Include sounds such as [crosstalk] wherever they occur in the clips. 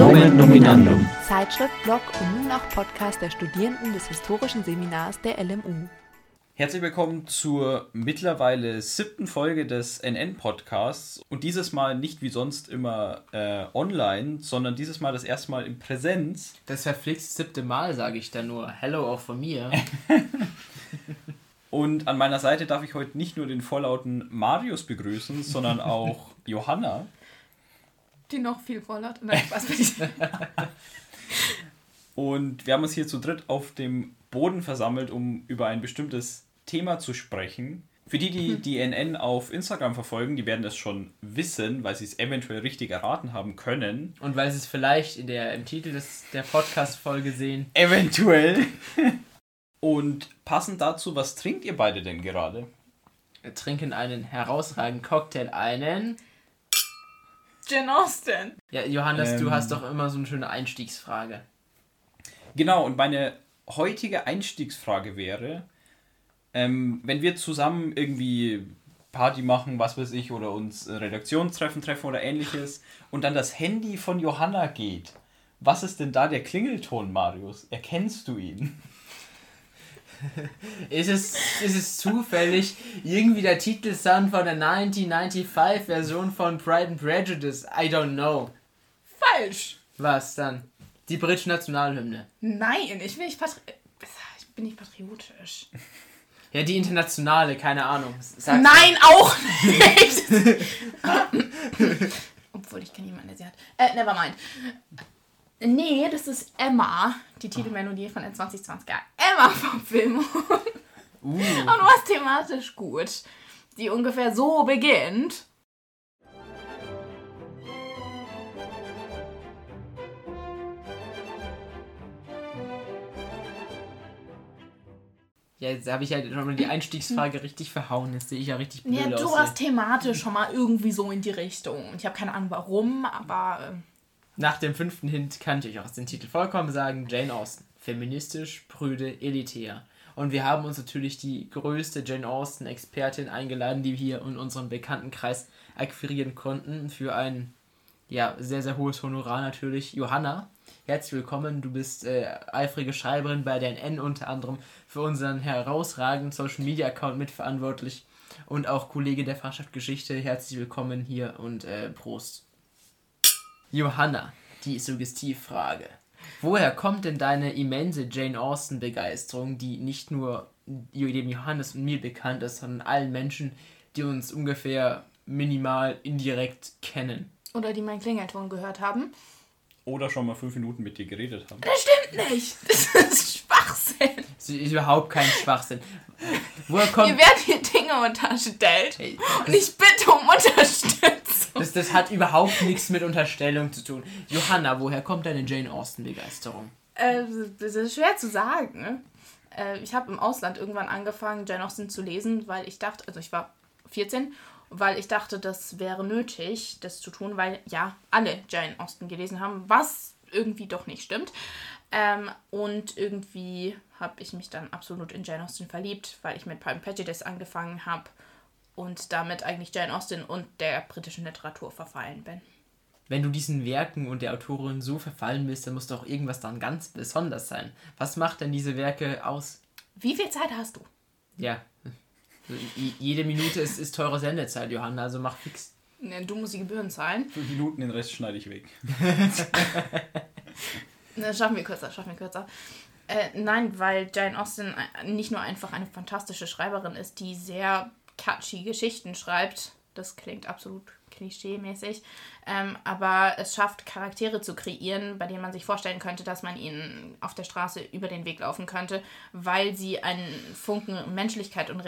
Nomen Nominandum. Zeitschrift, Blog und nun auch Podcast der Studierenden des Historischen Seminars der LMU. Herzlich willkommen zur mittlerweile siebten Folge des NN-Podcasts und dieses Mal nicht wie sonst immer äh, online, sondern dieses Mal das erste Mal in Präsenz. Das verflixt siebte Mal, sage ich da nur. Hello auch von mir. [laughs] und an meiner Seite darf ich heute nicht nur den vorlauten Marius begrüßen, sondern auch Johanna. Die noch viel vorlaut. Nein, Spaß bitte. [laughs] Und wir haben uns hier zu dritt auf dem Boden versammelt, um über ein bestimmtes Thema zu sprechen. Für die, die die NN auf Instagram verfolgen, die werden das schon wissen, weil sie es eventuell richtig erraten haben können. Und weil sie es vielleicht in der, im Titel des, der Podcast-Folge sehen. Eventuell. [laughs] Und passend dazu, was trinkt ihr beide denn gerade? Wir trinken einen herausragenden Cocktail, einen. Jen Austen. Ja, Johannes, du Ähm. hast doch immer so eine schöne Einstiegsfrage. Genau, und meine heutige Einstiegsfrage wäre, ähm, wenn wir zusammen irgendwie Party machen, was weiß ich, oder uns Redaktionstreffen treffen oder ähnliches, und dann das Handy von Johanna geht, was ist denn da der Klingelton, Marius? Erkennst du ihn? [laughs] Ist es, ist es zufällig irgendwie der Titelsound von der 1995-Version von Pride and Prejudice? I don't know. Falsch. Was dann? Die britische Nationalhymne. Nein, ich bin nicht, patri ich bin nicht patriotisch. [laughs] Ja, die internationale, keine Ahnung. Sag's Nein, auch [laughs] nicht. Obwohl ich kenne jemanden, der sie hat. Äh, never mind. Nee, das ist Emma, die Titelmelodie von der 2020er Emma-Verfilmung. [laughs] Uh. Und was thematisch gut. Die ungefähr so beginnt. Ja, jetzt habe ich ja schon mal die Einstiegsfrage richtig verhauen. Jetzt sehe ich ja richtig blöd Ja, du aus. warst thematisch schon mal irgendwie so in die Richtung. Ich habe keine Ahnung warum, aber ähm, Nach dem fünften Hint kannte ich aus dem Titel vollkommen sagen, Jane Austen. Feministisch, prüde, elitär. Und wir haben uns natürlich die größte Jane Austen-Expertin eingeladen, die wir hier in unserem Bekanntenkreis akquirieren konnten. Für ein ja, sehr, sehr hohes Honorar natürlich. Johanna, herzlich willkommen. Du bist äh, eifrige Schreiberin bei der NN unter anderem für unseren herausragenden Social Media Account mitverantwortlich und auch Kollege der Fachschaft Geschichte. Herzlich willkommen hier und äh, Prost. Johanna, die Suggestivfrage. Woher kommt denn deine immense Jane Austen-Begeisterung, die nicht nur dem Johannes und mir bekannt ist, sondern allen Menschen, die uns ungefähr minimal indirekt kennen? oder die meinen Klingelton gehört haben. Oder schon mal fünf Minuten mit dir geredet haben? Das stimmt nicht. [laughs] Das ist Schwachsinn. Das ist überhaupt kein Schwachsinn. Woher kommt. Mir werden hier Dinge unterstellt. Hey, Und ich bitte um Unterstützung. Das, das hat überhaupt nichts mit Unterstellung zu tun. Johanna, woher kommt deine Jane Austen-Begeisterung? Äh, das ist schwer zu sagen. Äh, ich habe im Ausland irgendwann angefangen, Jane Austen zu lesen, weil ich dachte, also ich war 14, weil ich dachte, das wäre nötig, das zu tun, weil ja, alle Jane Austen gelesen haben, was irgendwie doch nicht stimmt. Ähm, und irgendwie habe ich mich dann absolut in Jane Austen verliebt, weil ich mit Pride and Prejudice angefangen habe und damit eigentlich Jane Austen und der britischen Literatur verfallen bin. Wenn du diesen Werken und der Autorin so verfallen bist, dann muss doch irgendwas daran ganz besonders sein. Was macht denn diese Werke aus? Wie viel Zeit hast du? Ja. j- Jede Minute ist, ist teure Sendezeit, Johanna, also mach fix. Ne, Du musst die Gebühren zahlen. Fünf Minuten, den Rest schneide ich weg. [laughs] Ne, schaffen wir kürzer, schaffen wir kürzer. Äh, nein, weil Jane Austen äh, nicht nur einfach eine fantastische Schreiberin ist, die sehr catchy Geschichten schreibt. Das klingt absolut klischee-mäßig. Ähm, aber es schafft, Charaktere zu kreieren, bei denen man sich vorstellen könnte, dass man ihnen auf der Straße über den Weg laufen könnte, weil sie einen Funken Menschlichkeit und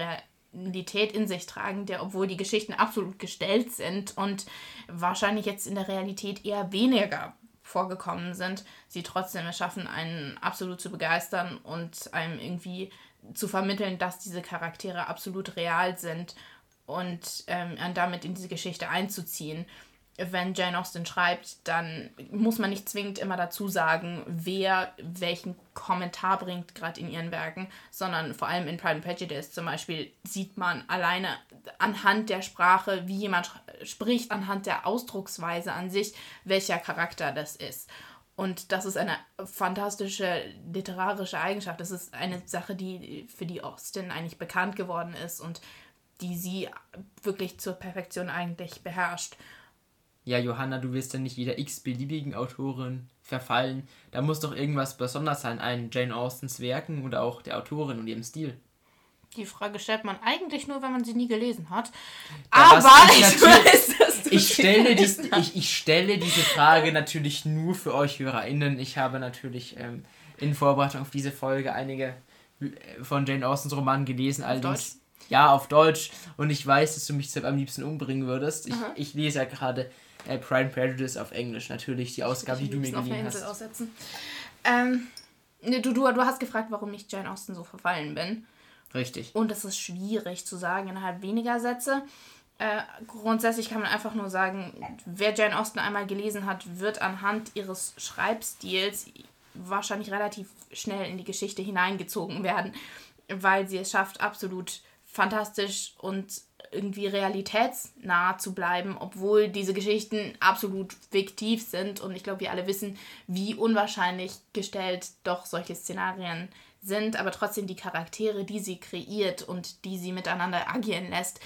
Realität in sich tragen, der, obwohl die Geschichten absolut gestellt sind und wahrscheinlich jetzt in der Realität eher weniger vorgekommen sind, sie trotzdem es schaffen, einen absolut zu begeistern und einem irgendwie zu vermitteln, dass diese Charaktere absolut real sind und ähm, damit in diese Geschichte einzuziehen. wenn Jane Austen schreibt, dann muss man nicht zwingend immer dazu sagen, wer welchen Kommentar bringt, gerade in ihren Werken, sondern vor allem in Pride and Prejudice zum Beispiel sieht man alleine anhand der Sprache, wie jemand spricht, anhand der Ausdrucksweise an sich, welcher Charakter das ist. Und das ist eine fantastische literarische Eigenschaft. Das ist eine Sache, die für die Austen eigentlich bekannt geworden ist und die sie wirklich zur Perfektion eigentlich beherrscht ja, Johanna, du wirst ja nicht jeder x-beliebigen Autorin verfallen. Da muss doch irgendwas besonders sein an Jane Austens Werken oder auch der Autorin und ihrem Stil. Die Frage stellt man eigentlich nur, wenn man sie nie gelesen hat. Ja, Aber ich, weiß, dass du ich stelle, dies, ich, ich stelle diese Frage natürlich nur für euch HörerInnen. Ich habe natürlich ähm, in Vorbereitung auf diese Folge einige äh, von Jane Austens Romanen gelesen. Allerdings, ja, auf Deutsch. Und ich weiß, dass du mich am liebsten umbringen würdest. Ich, ich lese ja gerade äh, Pride and Prejudice auf Englisch, natürlich, die Ausgabe, die du mir geliehen hast. Aussetzen. Ähm, ne, du, du, du hast gefragt, warum ich Jane Austen so verfallen bin. Richtig. Und das ist schwierig zu sagen innerhalb weniger Sätze. Äh, grundsätzlich kann man einfach nur sagen, wer Jane Austen einmal gelesen hat, wird anhand ihres Schreibstils wahrscheinlich relativ schnell in die Geschichte hineingezogen werden, weil sie es schafft, absolut fantastisch und irgendwie realitätsnah zu bleiben, obwohl diese Geschichten absolut fiktiv sind. Und ich glaube, wir alle wissen, wie unwahrscheinlich gestellt doch solche Szenarien sind. Aber trotzdem die Charaktere, die sie kreiert und die sie miteinander agieren lässt,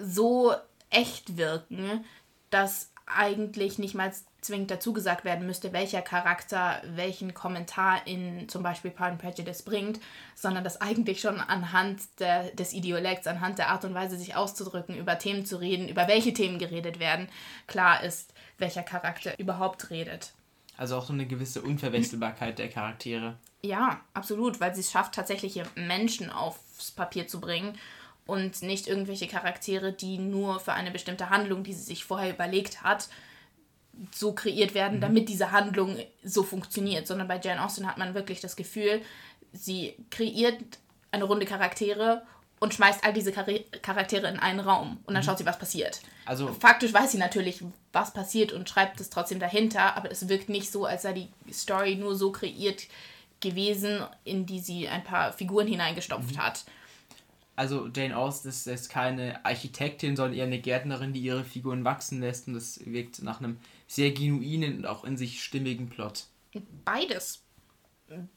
so echt wirken, dass eigentlich nicht mal zwingend dazu gesagt werden müsste, welcher Charakter welchen Kommentar in zum Beispiel Pride and Prejudice bringt, sondern dass eigentlich schon anhand der, des Idiolekts, anhand der Art und Weise, sich auszudrücken, über Themen zu reden, über welche Themen geredet werden, klar ist, welcher Charakter überhaupt redet. Also auch so eine gewisse Unverwechselbarkeit der Charaktere. Ja, absolut, weil sie es schafft, tatsächliche Menschen aufs Papier zu bringen und nicht irgendwelche Charaktere, die nur für eine bestimmte Handlung, die sie sich vorher überlegt hat, so kreiert werden, mhm. damit diese Handlung so funktioniert, sondern bei Jane Austen hat man wirklich das Gefühl, sie kreiert eine Runde Charaktere und schmeißt all diese Char Charaktere in einen Raum und dann mhm. schaut sie, was passiert. Also faktisch weiß sie natürlich, was passiert und schreibt es trotzdem dahinter, aber es wirkt nicht so, als sei die Story nur so kreiert gewesen, in die sie ein paar Figuren hineingestopft mhm. hat. Also Jane Austen ist, ist keine Architektin, sondern eher eine Gärtnerin, die ihre Figuren wachsen lässt und das wirkt nach einem sehr genuinen und auch in sich stimmigen Plot. Beides.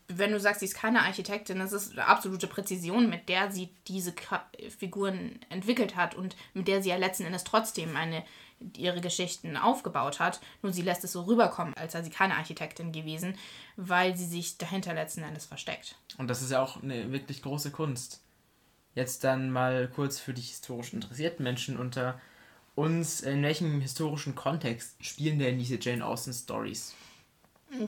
Wenn du sagst, sie ist keine Architektin, das ist absolute Präzision, mit der sie diese Figuren entwickelt hat und mit der sie ja letzten Endes trotzdem eine, ihre Geschichten aufgebaut hat. Nur sie lässt es so rüberkommen, als sei sie keine Architektin gewesen, weil sie sich dahinter letzten Endes versteckt. Und das ist ja auch eine wirklich große Kunst. Jetzt dann mal kurz für die historisch interessierten Menschen unter uns, in welchem historischen Kontext spielen denn diese Jane Austen Stories?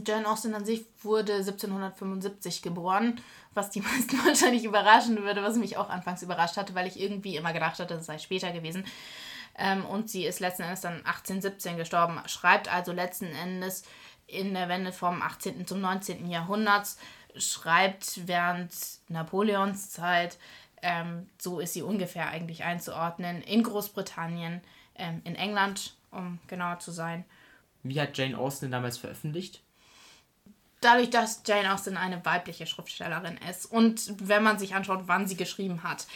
Jane Austen an sich wurde 1775 geboren, was die [laughs] meisten wahrscheinlich überraschen würde, was mich auch anfangs überrascht hatte, weil ich irgendwie immer gedacht hatte, es sei später gewesen. Ähm, und sie ist letzten Endes dann 1817 gestorben, schreibt also letzten Endes in der Wende vom 18. zum 19. Jahrhundert, schreibt während Napoleons Zeit, ähm, so ist sie ungefähr eigentlich einzuordnen, in Großbritannien ähm, in England, um genauer zu sein. Wie hat Jane Austen damals veröffentlicht? Dadurch, dass Jane Austen eine weibliche Schriftstellerin ist und wenn man sich anschaut, wann sie geschrieben hat,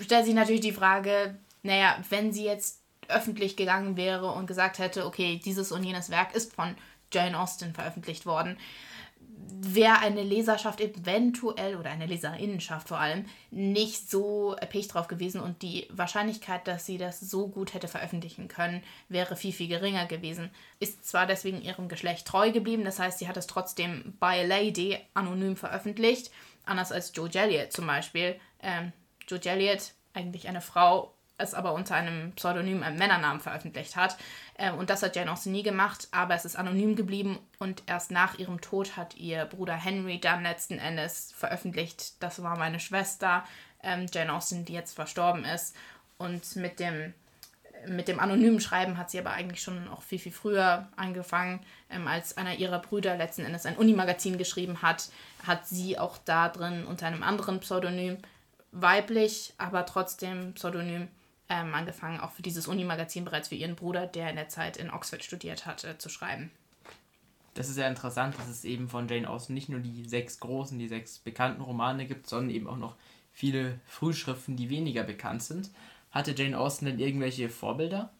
stellt sich natürlich die Frage, naja, wenn sie jetzt öffentlich gegangen wäre und gesagt hätte, okay, dieses und jenes Werk ist von Jane Austen veröffentlicht worden, wäre eine Leserschaft eventuell oder eine Leserinnenschaft vor allem nicht so erpicht drauf gewesen und die Wahrscheinlichkeit, dass sie das so gut hätte veröffentlichen können, wäre viel, viel geringer gewesen. Ist zwar deswegen ihrem Geschlecht treu geblieben, das heißt, sie hat es trotzdem by a lady anonym veröffentlicht, anders als Joe Elliott zum Beispiel. Ähm, Joe Elliott, eigentlich eine Frau, es aber unter einem Pseudonym, einem Männernamen veröffentlicht hat. Ähm, und das hat Jane Austen nie gemacht, aber es ist anonym geblieben und erst nach ihrem Tod hat ihr Bruder Henry dann letzten Endes veröffentlicht, das war meine Schwester, ähm, Jane Austen, die jetzt verstorben ist. Und mit dem, mit dem anonymen Schreiben hat sie aber eigentlich schon auch viel, viel früher angefangen, ähm, als einer ihrer Brüder letzten Endes ein Unimagazin geschrieben hat, hat sie auch da drin unter einem anderen Pseudonym, weiblich, aber trotzdem Pseudonym, ähm, angefangen, auch für dieses Uni-Magazin bereits für ihren Bruder, der in der Zeit in Oxford studiert hatte, zu schreiben. Das ist sehr interessant, dass es eben von Jane Austen nicht nur die sechs großen, die sechs bekannten Romane gibt, sondern eben auch noch viele Frühschriften, die weniger bekannt sind. Hatte Jane Austen denn irgendwelche Vorbilder?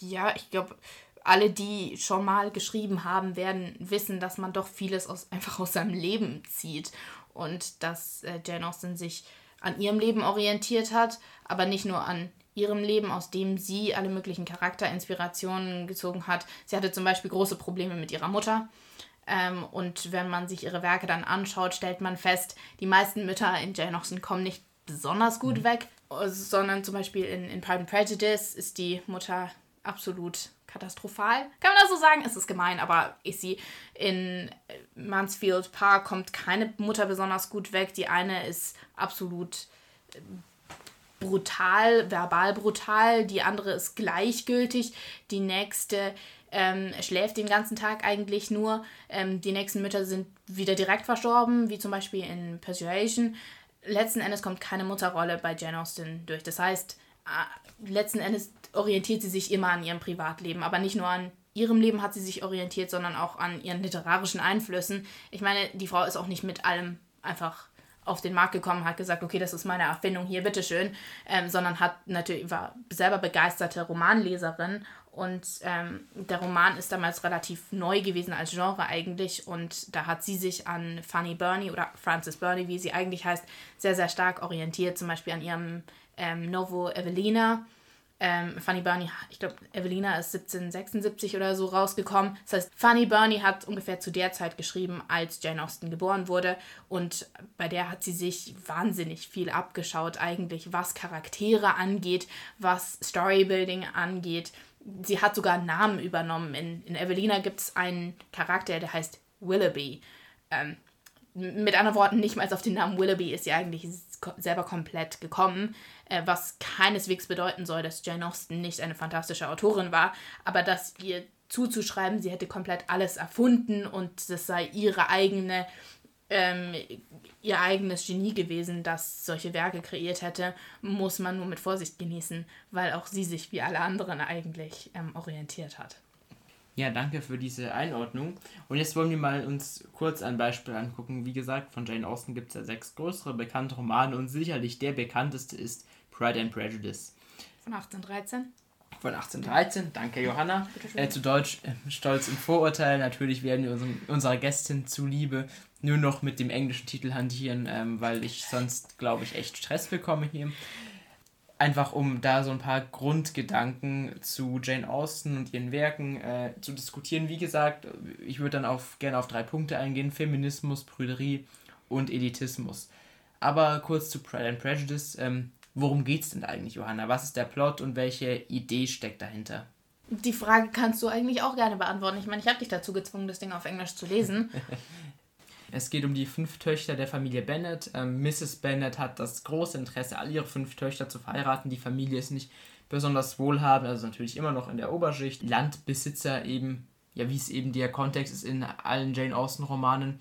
Ja, ich glaube, alle, die schon mal geschrieben haben, werden wissen, dass man doch vieles aus, einfach aus seinem Leben zieht und dass äh, Jane Austen sich an ihrem Leben orientiert hat, aber nicht nur an ihrem Leben, aus dem sie alle möglichen Charakterinspirationen gezogen hat. Sie hatte zum Beispiel große Probleme mit ihrer Mutter. Ähm, und wenn man sich ihre Werke dann anschaut, stellt man fest, die meisten Mütter in Jane Austen kommen nicht besonders gut mhm. weg, sondern zum Beispiel in, in Pride and Prejudice ist die Mutter absolut katastrophal. Kann man das so sagen? Es ist gemein, aber ich sehe, in Mansfield Park kommt keine Mutter besonders gut weg. Die eine ist absolut äh, brutal, verbal brutal, die andere ist gleichgültig, die nächste ähm, schläft den ganzen Tag eigentlich nur. Ähm, die nächsten Mütter sind wieder direkt verstorben, wie zum Beispiel in Persuasion. Letzten Endes kommt keine Mutterrolle bei Jane Austen durch. Das heißt, äh, letzten Endes orientiert sie sich immer an ihrem Privatleben, aber nicht nur an ihrem Leben hat sie sich orientiert, sondern auch an ihren literarischen Einflüssen. Ich meine, die Frau ist auch nicht mit allem einfach auf den Markt gekommen, hat gesagt, okay, das ist meine Erfindung hier, bitteschön, ähm, sondern hat natürlich war selber begeisterte Romanleserin und ähm, der Roman ist damals relativ neu gewesen als Genre eigentlich und da hat sie sich an Fanny Burney oder Frances Burney, wie sie eigentlich heißt, sehr, sehr stark orientiert, zum Beispiel an ihrem ähm, Novo Evelina ähm, Fanny Burney, ich glaube, Evelina ist 1776 oder so rausgekommen. Das heißt, Fanny Burney hat ungefähr zu der Zeit geschrieben, als Jane Austen geboren wurde. Und bei der hat sie sich wahnsinnig viel abgeschaut, eigentlich, was Charaktere angeht, was Storybuilding angeht. Sie hat sogar Namen übernommen. In, in Evelina gibt es einen Charakter, der heißt Willoughby. Ähm, mit anderen Worten, nicht mal auf den Namen Willoughby ist sie eigentlich selber komplett gekommen, was keineswegs bedeuten soll, dass Jane Austen nicht eine fantastische Autorin war, aber dass ihr zuzuschreiben, sie hätte komplett alles erfunden und das sei ihre eigene ähm, ihr eigenes Genie gewesen, das solche Werke kreiert hätte, muss man nur mit Vorsicht genießen, weil auch sie sich wie alle anderen eigentlich ähm, orientiert hat. Ja, danke für diese Einordnung. Und jetzt wollen wir mal uns kurz ein Beispiel angucken. Wie gesagt, von Jane Austen gibt es ja sechs größere bekannte Romane und sicherlich der bekannteste ist Pride and Prejudice. Von 1813? Von 1813, danke Johanna. Äh, zu Deutsch äh, Stolz und Vorurteil. Natürlich werden wir unseren, unserer Gästin zuliebe nur noch mit dem englischen Titel hantieren, ähm, weil ich sonst, glaube ich, echt Stress bekomme hier einfach um da so ein paar Grundgedanken zu Jane Austen und ihren Werken äh, zu diskutieren. Wie gesagt, ich würde dann auf, gerne auf drei Punkte eingehen: Feminismus, Prüderie und Elitismus. Aber kurz zu Pride and Prejudice. Ähm, worum es denn eigentlich, Johanna? Was ist der Plot und welche Idee steckt dahinter? Die Frage kannst du eigentlich auch gerne beantworten. Ich meine, ich habe dich dazu gezwungen, das Ding auf Englisch zu lesen. [laughs] Es geht um die fünf Töchter der Familie Bennet. Ähm, Mrs. Bennet hat das große Interesse, all ihre fünf Töchter zu verheiraten. Die Familie ist nicht besonders wohlhabend, also natürlich immer noch in der Oberschicht. Landbesitzer eben, ja, wie es eben der Kontext ist in allen Jane Austen-Romanen.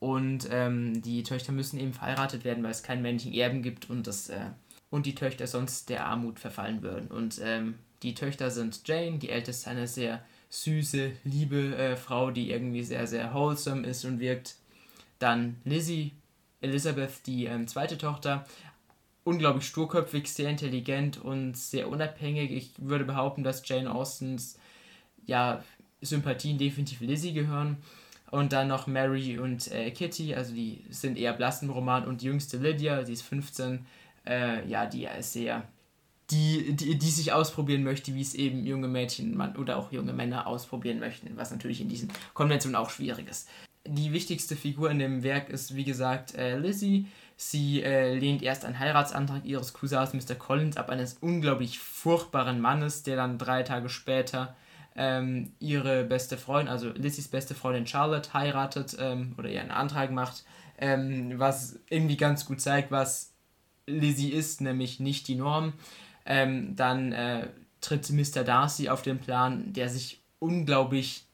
Und ähm, die Töchter müssen eben verheiratet werden, weil es keinen männlichen Erben gibt und, das, äh, und die Töchter sonst der Armut verfallen würden. Und ähm, die Töchter sind Jane, die älteste eine sehr süße, liebe äh, Frau, die irgendwie sehr, sehr wholesome ist und wirkt dann Lizzie, Elizabeth, die ähm, zweite Tochter, unglaublich sturköpfig, sehr intelligent und sehr unabhängig. Ich würde behaupten, dass Jane Austens ja, Sympathien definitiv Lizzie gehören. Und dann noch Mary und äh, Kitty, also die sind eher blass im Roman. Und die jüngste Lydia, die ist 15, äh, ja, die sehr, die, die, die sich ausprobieren möchte, wie es eben junge Mädchen oder auch junge Männer ausprobieren möchten, was natürlich in diesen Konventionen auch schwierig ist die wichtigste Figur in dem Werk ist, wie gesagt, äh, Lizzie. Sie äh, lehnt erst einen Heiratsantrag ihres Cousins Mr. Collins ab, eines unglaublich furchtbaren Mannes, der dann drei Tage später ähm, ihre beste Freundin, also Lizzies beste Freundin Charlotte, heiratet ähm, oder ihren Antrag macht, ähm, was irgendwie ganz gut zeigt, was Lizzie ist, nämlich nicht die Norm. Ähm, dann äh, tritt Mr. Darcy auf den Plan, der sich unglaublich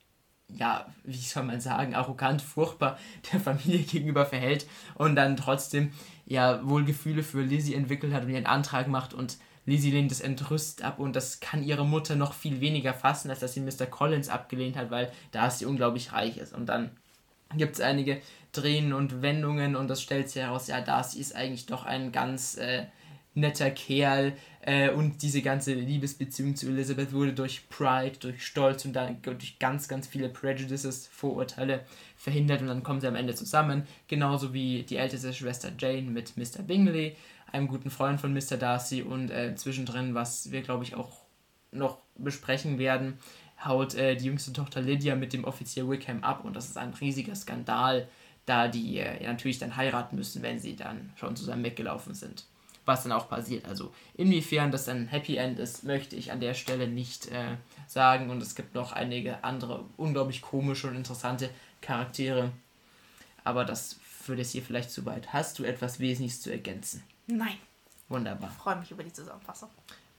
ja, wie soll man sagen, arrogant, furchtbar der Familie gegenüber verhält und dann trotzdem ja wohl Gefühle für Lizzie entwickelt hat und ihren Antrag macht und Lizzie lehnt es entrüstet ab und das kann ihre Mutter noch viel weniger fassen, als dass sie Mr. Collins abgelehnt hat, weil da sie unglaublich reich ist. Und dann gibt es einige Drehen und Wendungen und das stellt sich heraus, ja, Darcy ist eigentlich doch ein ganz äh, netter Kerl äh, und diese ganze Liebesbeziehung zu Elizabeth wurde durch Pride, durch Stolz und dann durch ganz, ganz viele Prejudices, Vorurteile verhindert und dann kommen sie am Ende zusammen, genauso wie die älteste Schwester Jane mit Mr. Bingley einem guten Freund von Mr. Darcy und äh, zwischendrin, was wir glaube ich auch noch besprechen werden, haut äh, die jüngste Tochter Lydia mit dem Offizier Wickham ab und das ist ein riesiger Skandal, da die äh, natürlich dann heiraten müssen, wenn sie dann schon zusammen weggelaufen sind. Was dann auch passiert. Also inwiefern das ein Happy End ist, möchte ich an der Stelle nicht äh, sagen und es gibt noch einige andere unglaublich komische und interessante Charaktere. Aber das führt jetzt hier vielleicht zu weit. Hast du etwas Wesentliches zu ergänzen? Nein. Wunderbar. Ich freue mich über die Zusammenfassung.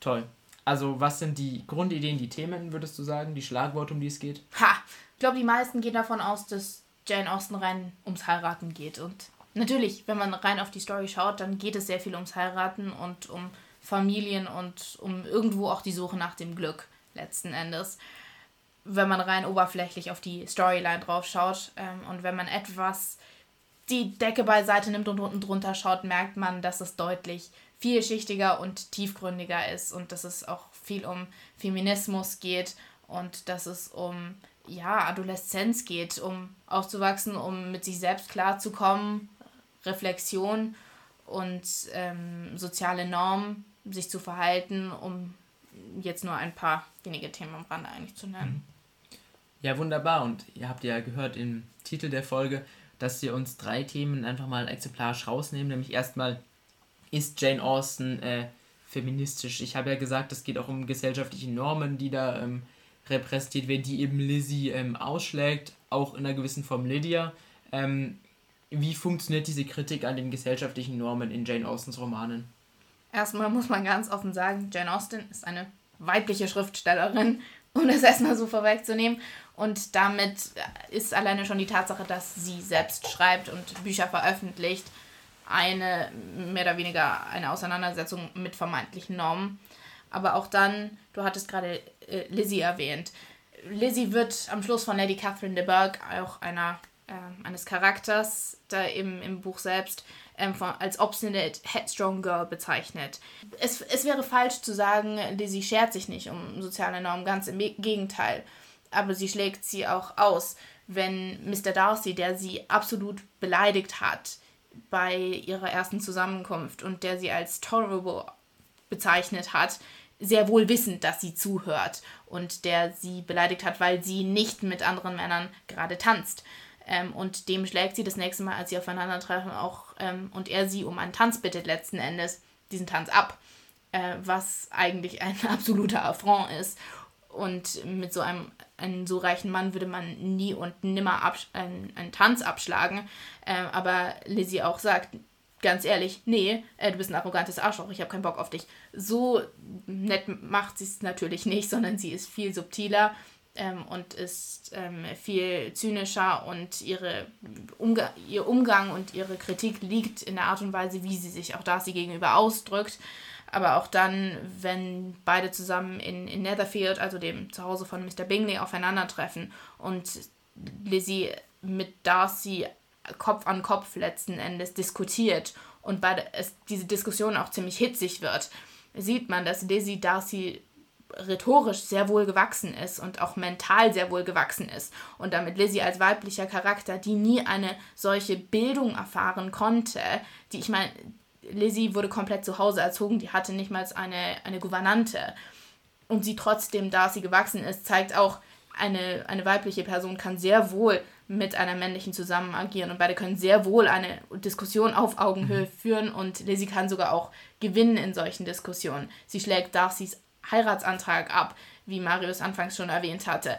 Toll. Also, was sind die Grundideen, die Themen, würdest du sagen, die Schlagworte, um die es geht? Ha! Ich glaube, die meisten gehen davon aus, dass Jane Austen rein ums Heiraten geht. Und natürlich, wenn man rein auf die Story schaut, dann geht es sehr viel ums Heiraten und um Familien und um irgendwo auch die Suche nach dem Glück letzten Endes. Wenn man rein oberflächlich auf die Storyline drauf schaut ähm, und wenn man etwas die Decke beiseite nimmt und unten drunter schaut, merkt man, dass es deutlich vielschichtiger und tiefgründiger ist und dass es auch viel um Feminismus geht und dass es um ja, Adoleszenz geht, um aufzuwachsen, um mit sich selbst klarzukommen, Reflexion und ähm, soziale Normen, sich zu verhalten, um jetzt nur ein paar wenige Themen am Rande eigentlich zu nennen. Ja, wunderbar. Und ihr habt ja gehört im Titel der Folge, dass wir uns drei Themen einfach mal exemplarisch rausnehmen. Nämlich erstmal, ist Jane Austen äh, feministisch? Ich habe ja gesagt, es geht auch um gesellschaftliche Normen, die da ähm, repräsentiert werden, die eben Lizzie ähm, ausschlägt, auch in einer gewissen Form Lydia. Ähm, wie funktioniert diese Kritik an den gesellschaftlichen Normen in Jane Austens Romanen? Erstmal muss man ganz offen sagen, Jane Austen ist eine weibliche Schriftstellerin, [laughs] um das erstmal so vorwegzunehmen. Und damit ist alleine schon die Tatsache, dass sie selbst schreibt und Bücher veröffentlicht, eine mehr oder weniger eine Auseinandersetzung mit vermeintlichen Normen. Aber auch dann, du hattest gerade äh, Lizzie erwähnt. Lizzie wird am Schluss von Lady Catherine de Bourgh, auch einer, äh, eines Charakters da im, im Buch selbst, ähm, von, als obstinate, headstrong girl bezeichnet. Es, es wäre falsch zu sagen, Lizzie schert sich nicht um soziale Normen, ganz im Gegenteil aber sie schlägt sie auch aus, wenn Mr. Darcy, der sie absolut beleidigt hat bei ihrer ersten Zusammenkunft und der sie als tolerable bezeichnet hat, sehr wohl wissend, dass sie zuhört und der sie beleidigt hat, weil sie nicht mit anderen Männern gerade tanzt. Ähm, und dem schlägt sie das nächste Mal, als sie aufeinandertreffen, auch ähm, und er sie um einen Tanz bittet, letzten Endes diesen Tanz ab, äh, was eigentlich ein [laughs] absoluter Affront ist. Und mit so einem, einem so reichen Mann würde man nie und nimmer einen, einen Tanz abschlagen. Äh, aber Lizzie auch sagt, ganz ehrlich, nee, äh, du bist ein arrogantes Arschloch, ich habe keinen Bock auf dich. So nett macht sie es natürlich nicht, [laughs] sondern sie ist viel subtiler ähm, und ist ähm, viel zynischer und ihre Umga ihr Umgang und ihre Kritik liegt in der Art und Weise, wie sie sich auch Darcy gegenüber ausdrückt aber auch dann, wenn beide zusammen in, in Netherfield, also dem Zuhause von Mr. Bingley, aufeinandertreffen und Lizzie mit Darcy Kopf an Kopf letzten Endes diskutiert und beide, es, diese Diskussion auch ziemlich hitzig wird, sieht man, dass Lizzie Darcy rhetorisch sehr wohl gewachsen ist und auch mental sehr wohl gewachsen ist. Und damit Lizzie als weiblicher Charakter, die nie eine solche Bildung erfahren konnte, die ich meine, Lizzie wurde komplett zu Hause erzogen, die hatte nicht mal eine, eine Gouvernante. Und sie trotzdem, da sie gewachsen ist, zeigt auch, eine, eine weibliche Person kann sehr wohl mit einer männlichen zusammen agieren und beide können sehr wohl eine Diskussion auf Augenhöhe mhm. führen und Lizzie kann sogar auch gewinnen in solchen Diskussionen. Sie schlägt Darcys Heiratsantrag ab, wie Marius anfangs schon erwähnt hatte.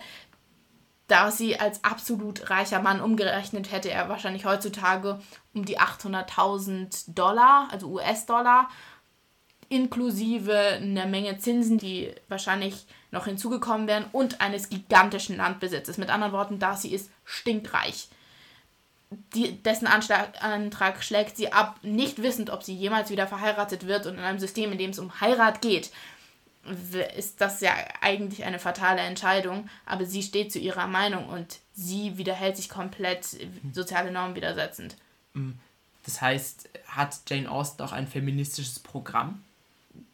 Darcy als absolut reicher Mann umgerechnet hätte er wahrscheinlich heutzutage um die 800.000 Dollar, also US-Dollar, inklusive einer Menge Zinsen, die wahrscheinlich noch hinzugekommen wären und eines gigantischen Landbesitzes. Mit anderen Worten, Darcy ist stinkreich. die, dessen Anschlag, Antrag schlägt sie ab, nicht wissend, ob sie jemals wieder verheiratet wird und in einem System, in dem es um Heirat geht, ist das ja eigentlich eine fatale Entscheidung, aber sie steht zu ihrer Meinung und sie widerhält sich komplett soziale Normen widersetzend. Das heißt, hat Jane Austen auch ein feministisches Programm?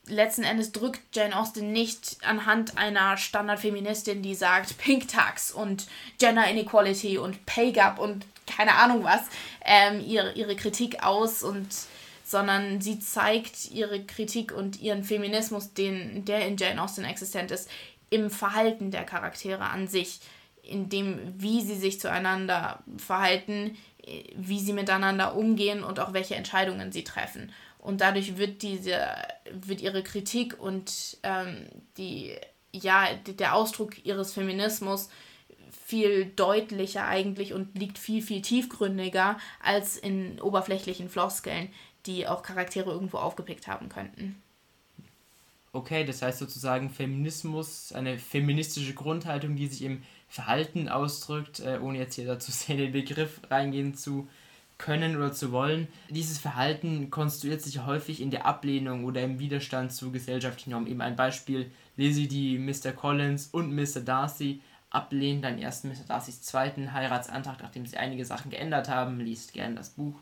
Letzten Endes drückt Jane Austen nicht anhand einer Standardfeministin, die sagt Pink Tax und Gender Inequality und Pay Gap und keine Ahnung was, ähm, ihre, ihre Kritik aus und sondern sie zeigt ihre Kritik und ihren Feminismus, den, der in Jane Austen existent ist, im Verhalten der Charaktere an sich, in dem, wie sie sich zueinander verhalten, wie sie miteinander umgehen und auch welche Entscheidungen sie treffen. Und dadurch wird diese, wird ihre Kritik und ähm, die, ja, der Ausdruck ihres Feminismus viel deutlicher eigentlich und liegt viel, viel tiefgründiger als in oberflächlichen Floskeln, die auch Charaktere irgendwo aufgepickt haben könnten. Okay, das heißt sozusagen Feminismus, eine feministische Grundhaltung, die sich im Verhalten ausdrückt, äh, ohne jetzt hier dazu sehr in den Begriff reingehen zu können oder zu wollen. Dieses Verhalten konstruiert sich häufig in der Ablehnung oder im Widerstand zu gesellschaftlichen Normen. Eben ein Beispiel, Lizzie, die Mr. Collins und Mr. Darcy ablehnen, dann erst Mr. Darcys zweiten Heiratsantrag, nachdem sie einige Sachen geändert haben, liest gern das Buch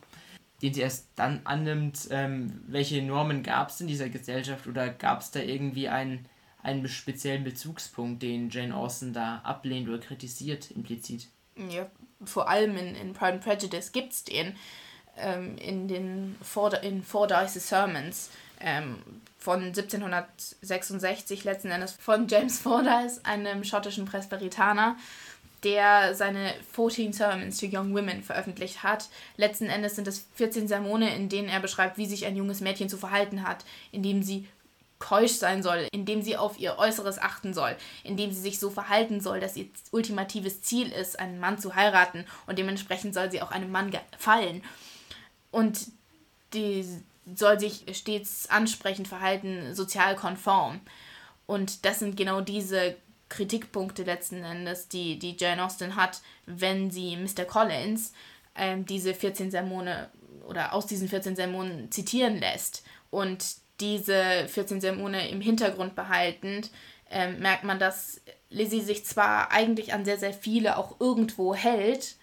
den sie erst dann annimmt, ähm, welche Normen gab es in dieser Gesellschaft oder gab es da irgendwie einen, einen speziellen Bezugspunkt, den Jane Austen da ablehnt oder kritisiert implizit? Ja, vor allem in, in Pride and Prejudice gibt es den ähm, in den in Fordyce Sermons ähm, von 1766 letzten Endes von James Fordyce, einem schottischen Presbyterianer der seine 14 Sermons to Young Women veröffentlicht hat. Letzten Endes sind es 14 Sermone, in denen er beschreibt, wie sich ein junges Mädchen zu verhalten hat, indem sie keusch sein soll, indem sie auf ihr Äußeres achten soll, indem sie sich so verhalten soll, dass ihr ultimatives Ziel ist, einen Mann zu heiraten und dementsprechend soll sie auch einem Mann gefallen. Und die soll sich stets ansprechend verhalten, sozial konform. Und das sind genau diese Kritikpunkte letzten Endes, die, die Jane Austen hat, wenn sie Mr. Collins ähm, diese 14 Sermone oder aus diesen 14 Sermonen zitieren lässt und diese 14 Sermone im Hintergrund behaltend, ähm, merkt man, dass Lizzie sich zwar eigentlich an sehr, sehr viele auch irgendwo hält,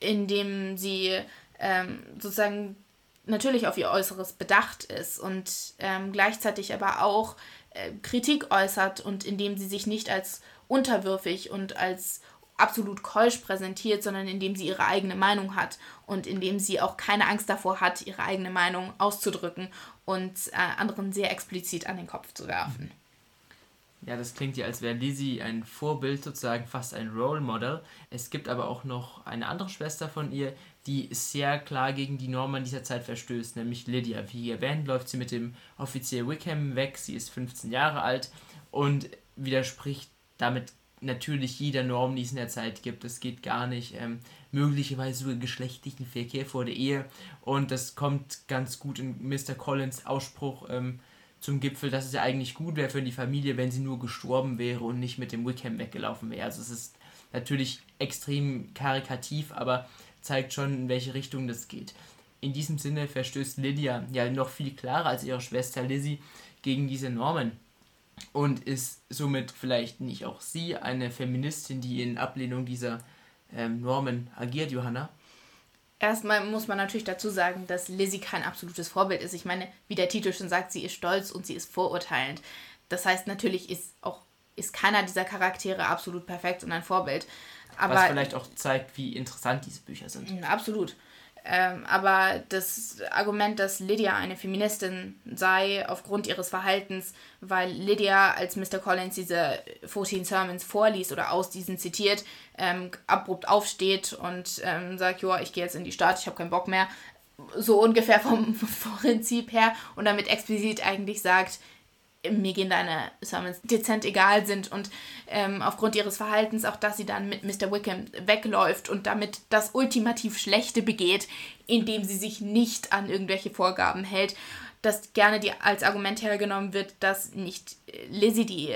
indem sie ähm, sozusagen natürlich auf ihr Äußeres bedacht ist und ähm, gleichzeitig aber auch äh, Kritik äußert und indem sie sich nicht als unterwürfig und als absolut keusch präsentiert, sondern indem sie ihre eigene Meinung hat und indem sie auch keine Angst davor hat, ihre eigene Meinung auszudrücken und äh, anderen sehr explizit an den Kopf zu werfen. Ja, das klingt ja, als wäre Lizzie ein Vorbild, sozusagen fast ein Role Model. Es gibt aber auch noch eine andere Schwester von ihr, die sehr klar gegen die Normen dieser Zeit verstößt, nämlich Lydia. Wie erwähnt, läuft sie mit dem Offizier Wickham weg, sie ist 15 Jahre alt und widerspricht damit natürlich jeder Norm, die es in der Zeit gibt. Es geht gar nicht. Ähm, möglicherweise sogar geschlechtlichen Verkehr vor der Ehe. Und das kommt ganz gut in Mr. Collins Ausspruch ähm, zum Gipfel, dass es ja eigentlich gut wäre für die Familie, wenn sie nur gestorben wäre und nicht mit dem Wickham weggelaufen wäre. Also es ist natürlich extrem karikativ, aber zeigt schon, in welche Richtung das geht. In diesem Sinne verstößt Lydia ja noch viel klarer als ihre Schwester Lizzie gegen diese Normen und ist somit vielleicht nicht auch sie eine Feministin, die in Ablehnung dieser ähm, Normen agiert, Johanna? Erstmal muss man natürlich dazu sagen, dass Lizzie kein absolutes Vorbild ist. Ich meine, wie der Titel schon sagt, sie ist stolz und sie ist vorurteilend. Das heißt, natürlich ist auch ist keiner dieser Charaktere absolut perfekt und ein Vorbild. Aber, Was vielleicht auch zeigt, wie interessant diese Bücher sind. Mm, absolut. Ähm, aber das Argument, dass Lydia eine Feministin sei aufgrund ihres Verhaltens, weil Lydia, als Mr. Collins diese 14 Sermons vorliest oder aus diesen zitiert, ähm, abrupt aufsteht und ähm, sagt, ja, ich gehe jetzt in die Stadt, ich habe keinen Bock mehr. So ungefähr vom, [laughs] vom Prinzip her und damit explizit eigentlich sagt, mir gehen deine Sermons dezent egal sind und ähm, aufgrund ihres Verhaltens auch, dass sie dann mit Mr. Wickham wegläuft und damit das ultimativ Schlechte begeht, indem sie sich nicht an irgendwelche Vorgaben hält, dass gerne die, als Argument hergenommen wird, dass nicht Lizzie die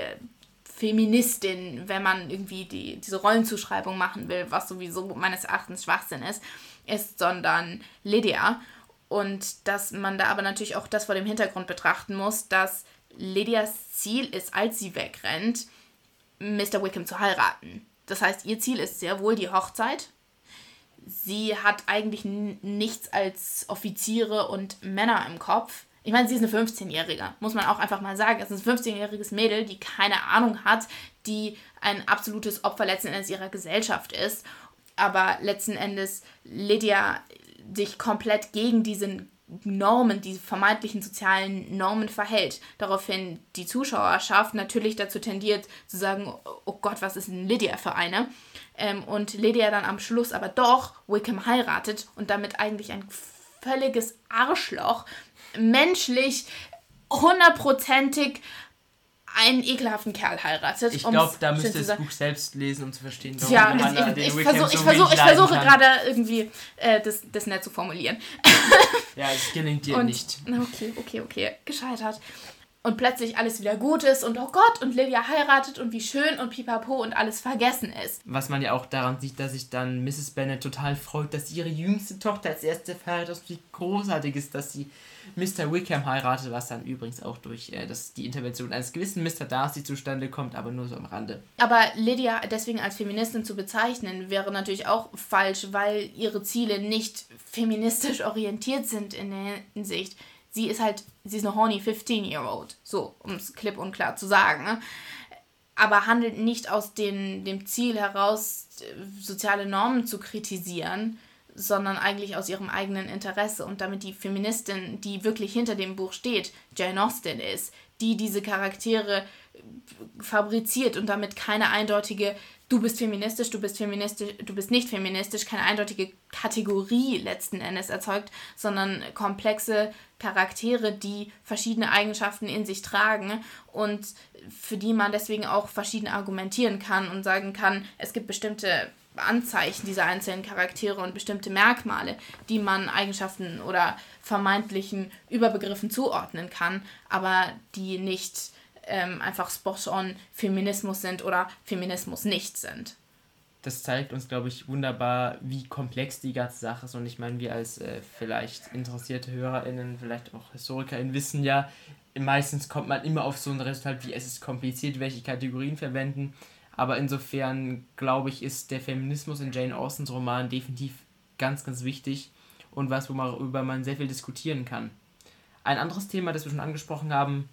Feministin, wenn man irgendwie die, diese Rollenzuschreibung machen will, was sowieso meines Erachtens Schwachsinn ist, ist, sondern Lydia. Und dass man da aber natürlich auch das vor dem Hintergrund betrachten muss, dass Lydias Ziel ist, als sie wegrennt, Mr. Wickham zu heiraten. Das heißt, ihr Ziel ist sehr wohl die Hochzeit. Sie hat eigentlich nichts als Offiziere und Männer im Kopf. Ich meine, sie ist eine 15-Jährige, muss man auch einfach mal sagen. Es ist ein 15-jähriges Mädel, die keine Ahnung hat, die ein absolutes Opfer letzten Endes ihrer Gesellschaft ist. Aber letzten Endes Lydia sich komplett gegen diesen Normen, diese vermeintlichen sozialen Normen verhält. Daraufhin die Zuschauerschaft natürlich dazu tendiert zu sagen, oh Gott, was ist denn Lydia für eine? Ähm, und Lydia dann am Schluss aber doch Wickham heiratet und damit eigentlich ein völliges Arschloch menschlich hundertprozentig einen ekelhaften Kerl heiratet. Ich glaube, da müsste das Buch selbst lesen, um zu verstehen, warum ja, man ich, ich, ich, versuch, so ich, versuch, ich versuche gerade irgendwie äh, das, das nett zu formulieren. ja, es gelingt dir und, nicht. Okay, okay, okay. Gescheitert. Und plötzlich alles wieder gut ist und oh Gott, und Livia heiratet und wie schön und pipapo und alles vergessen ist. Was man ja auch daran sieht, dass sich dann Mrs. Bennet total freut, dass ihre jüngste Tochter als erste verheiratet ist, wie großartig ist, dass sie Mr. Wickham heiratet, was dann übrigens auch durch äh, das, die Intervention eines gewissen Mr. Darcy zustande kommt, aber nur so am Rande. Aber Lydia deswegen als Feministin zu bezeichnen, wäre natürlich auch falsch, weil ihre Ziele nicht feministisch orientiert sind in der Hinsicht. Sie ist halt, sie ist eine horny 15-year-old, so, um es klipp und klar zu sagen. Ne? Aber handelt nicht aus den, dem Ziel heraus, soziale Normen zu kritisieren, sondern eigentlich aus ihrem eigenen Interesse und damit die Feministin, die wirklich hinter dem Buch steht, Jane Austen ist, die diese Charaktere fabriziert und damit keine eindeutige du bist feministisch, du bist feministisch, du bist nicht feministisch, keine eindeutige Kategorie letzten Endes erzeugt, sondern komplexe Charaktere, die verschiedene Eigenschaften in sich tragen und für die man deswegen auch verschieden argumentieren kann und sagen kann, es gibt bestimmte Anzeichen dieser einzelnen Charaktere und bestimmte Merkmale, die man Eigenschaften oder vermeintlichen Überbegriffen zuordnen kann, aber die nicht ähm, einfach spot-on Feminismus sind oder Feminismus nicht sind. Das zeigt uns, glaube ich, wunderbar, wie komplex die ganze Sache ist. Und ich meine, wir als äh, vielleicht interessierte HörerInnen, vielleicht auch HistorikerInnen wissen ja, meistens kommt man immer auf so ein Resultat wie es ist kompliziert, welche Kategorien verwenden. Aber insofern, glaube ich, ist der Feminismus in Jane Austens Roman definitiv ganz, ganz wichtig und was, worüber man sehr viel diskutieren kann. Ein anderes Thema, das wir schon angesprochen haben,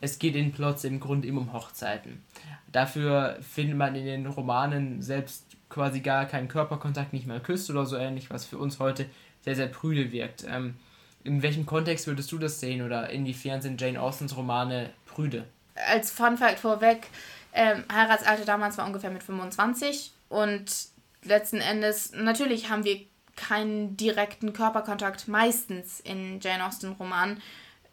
es geht in Plots im Grunde immer um Hochzeiten. Dafür findet man in den Romanen selbst quasi gar keinen Körperkontakt, nicht mal küsst oder so ähnlich, was für uns heute sehr, sehr prüde wirkt. Ähm, in welchem Kontext würdest du das sehen oder inwiefern sind Jane Austens Romane prüde? Als Fun Fact vorweg, ähm, Heiratsalter damals war ungefähr mit 25 und letzten Endes, natürlich haben wir keinen direkten Körperkontakt meistens in Jane Austen Romanen,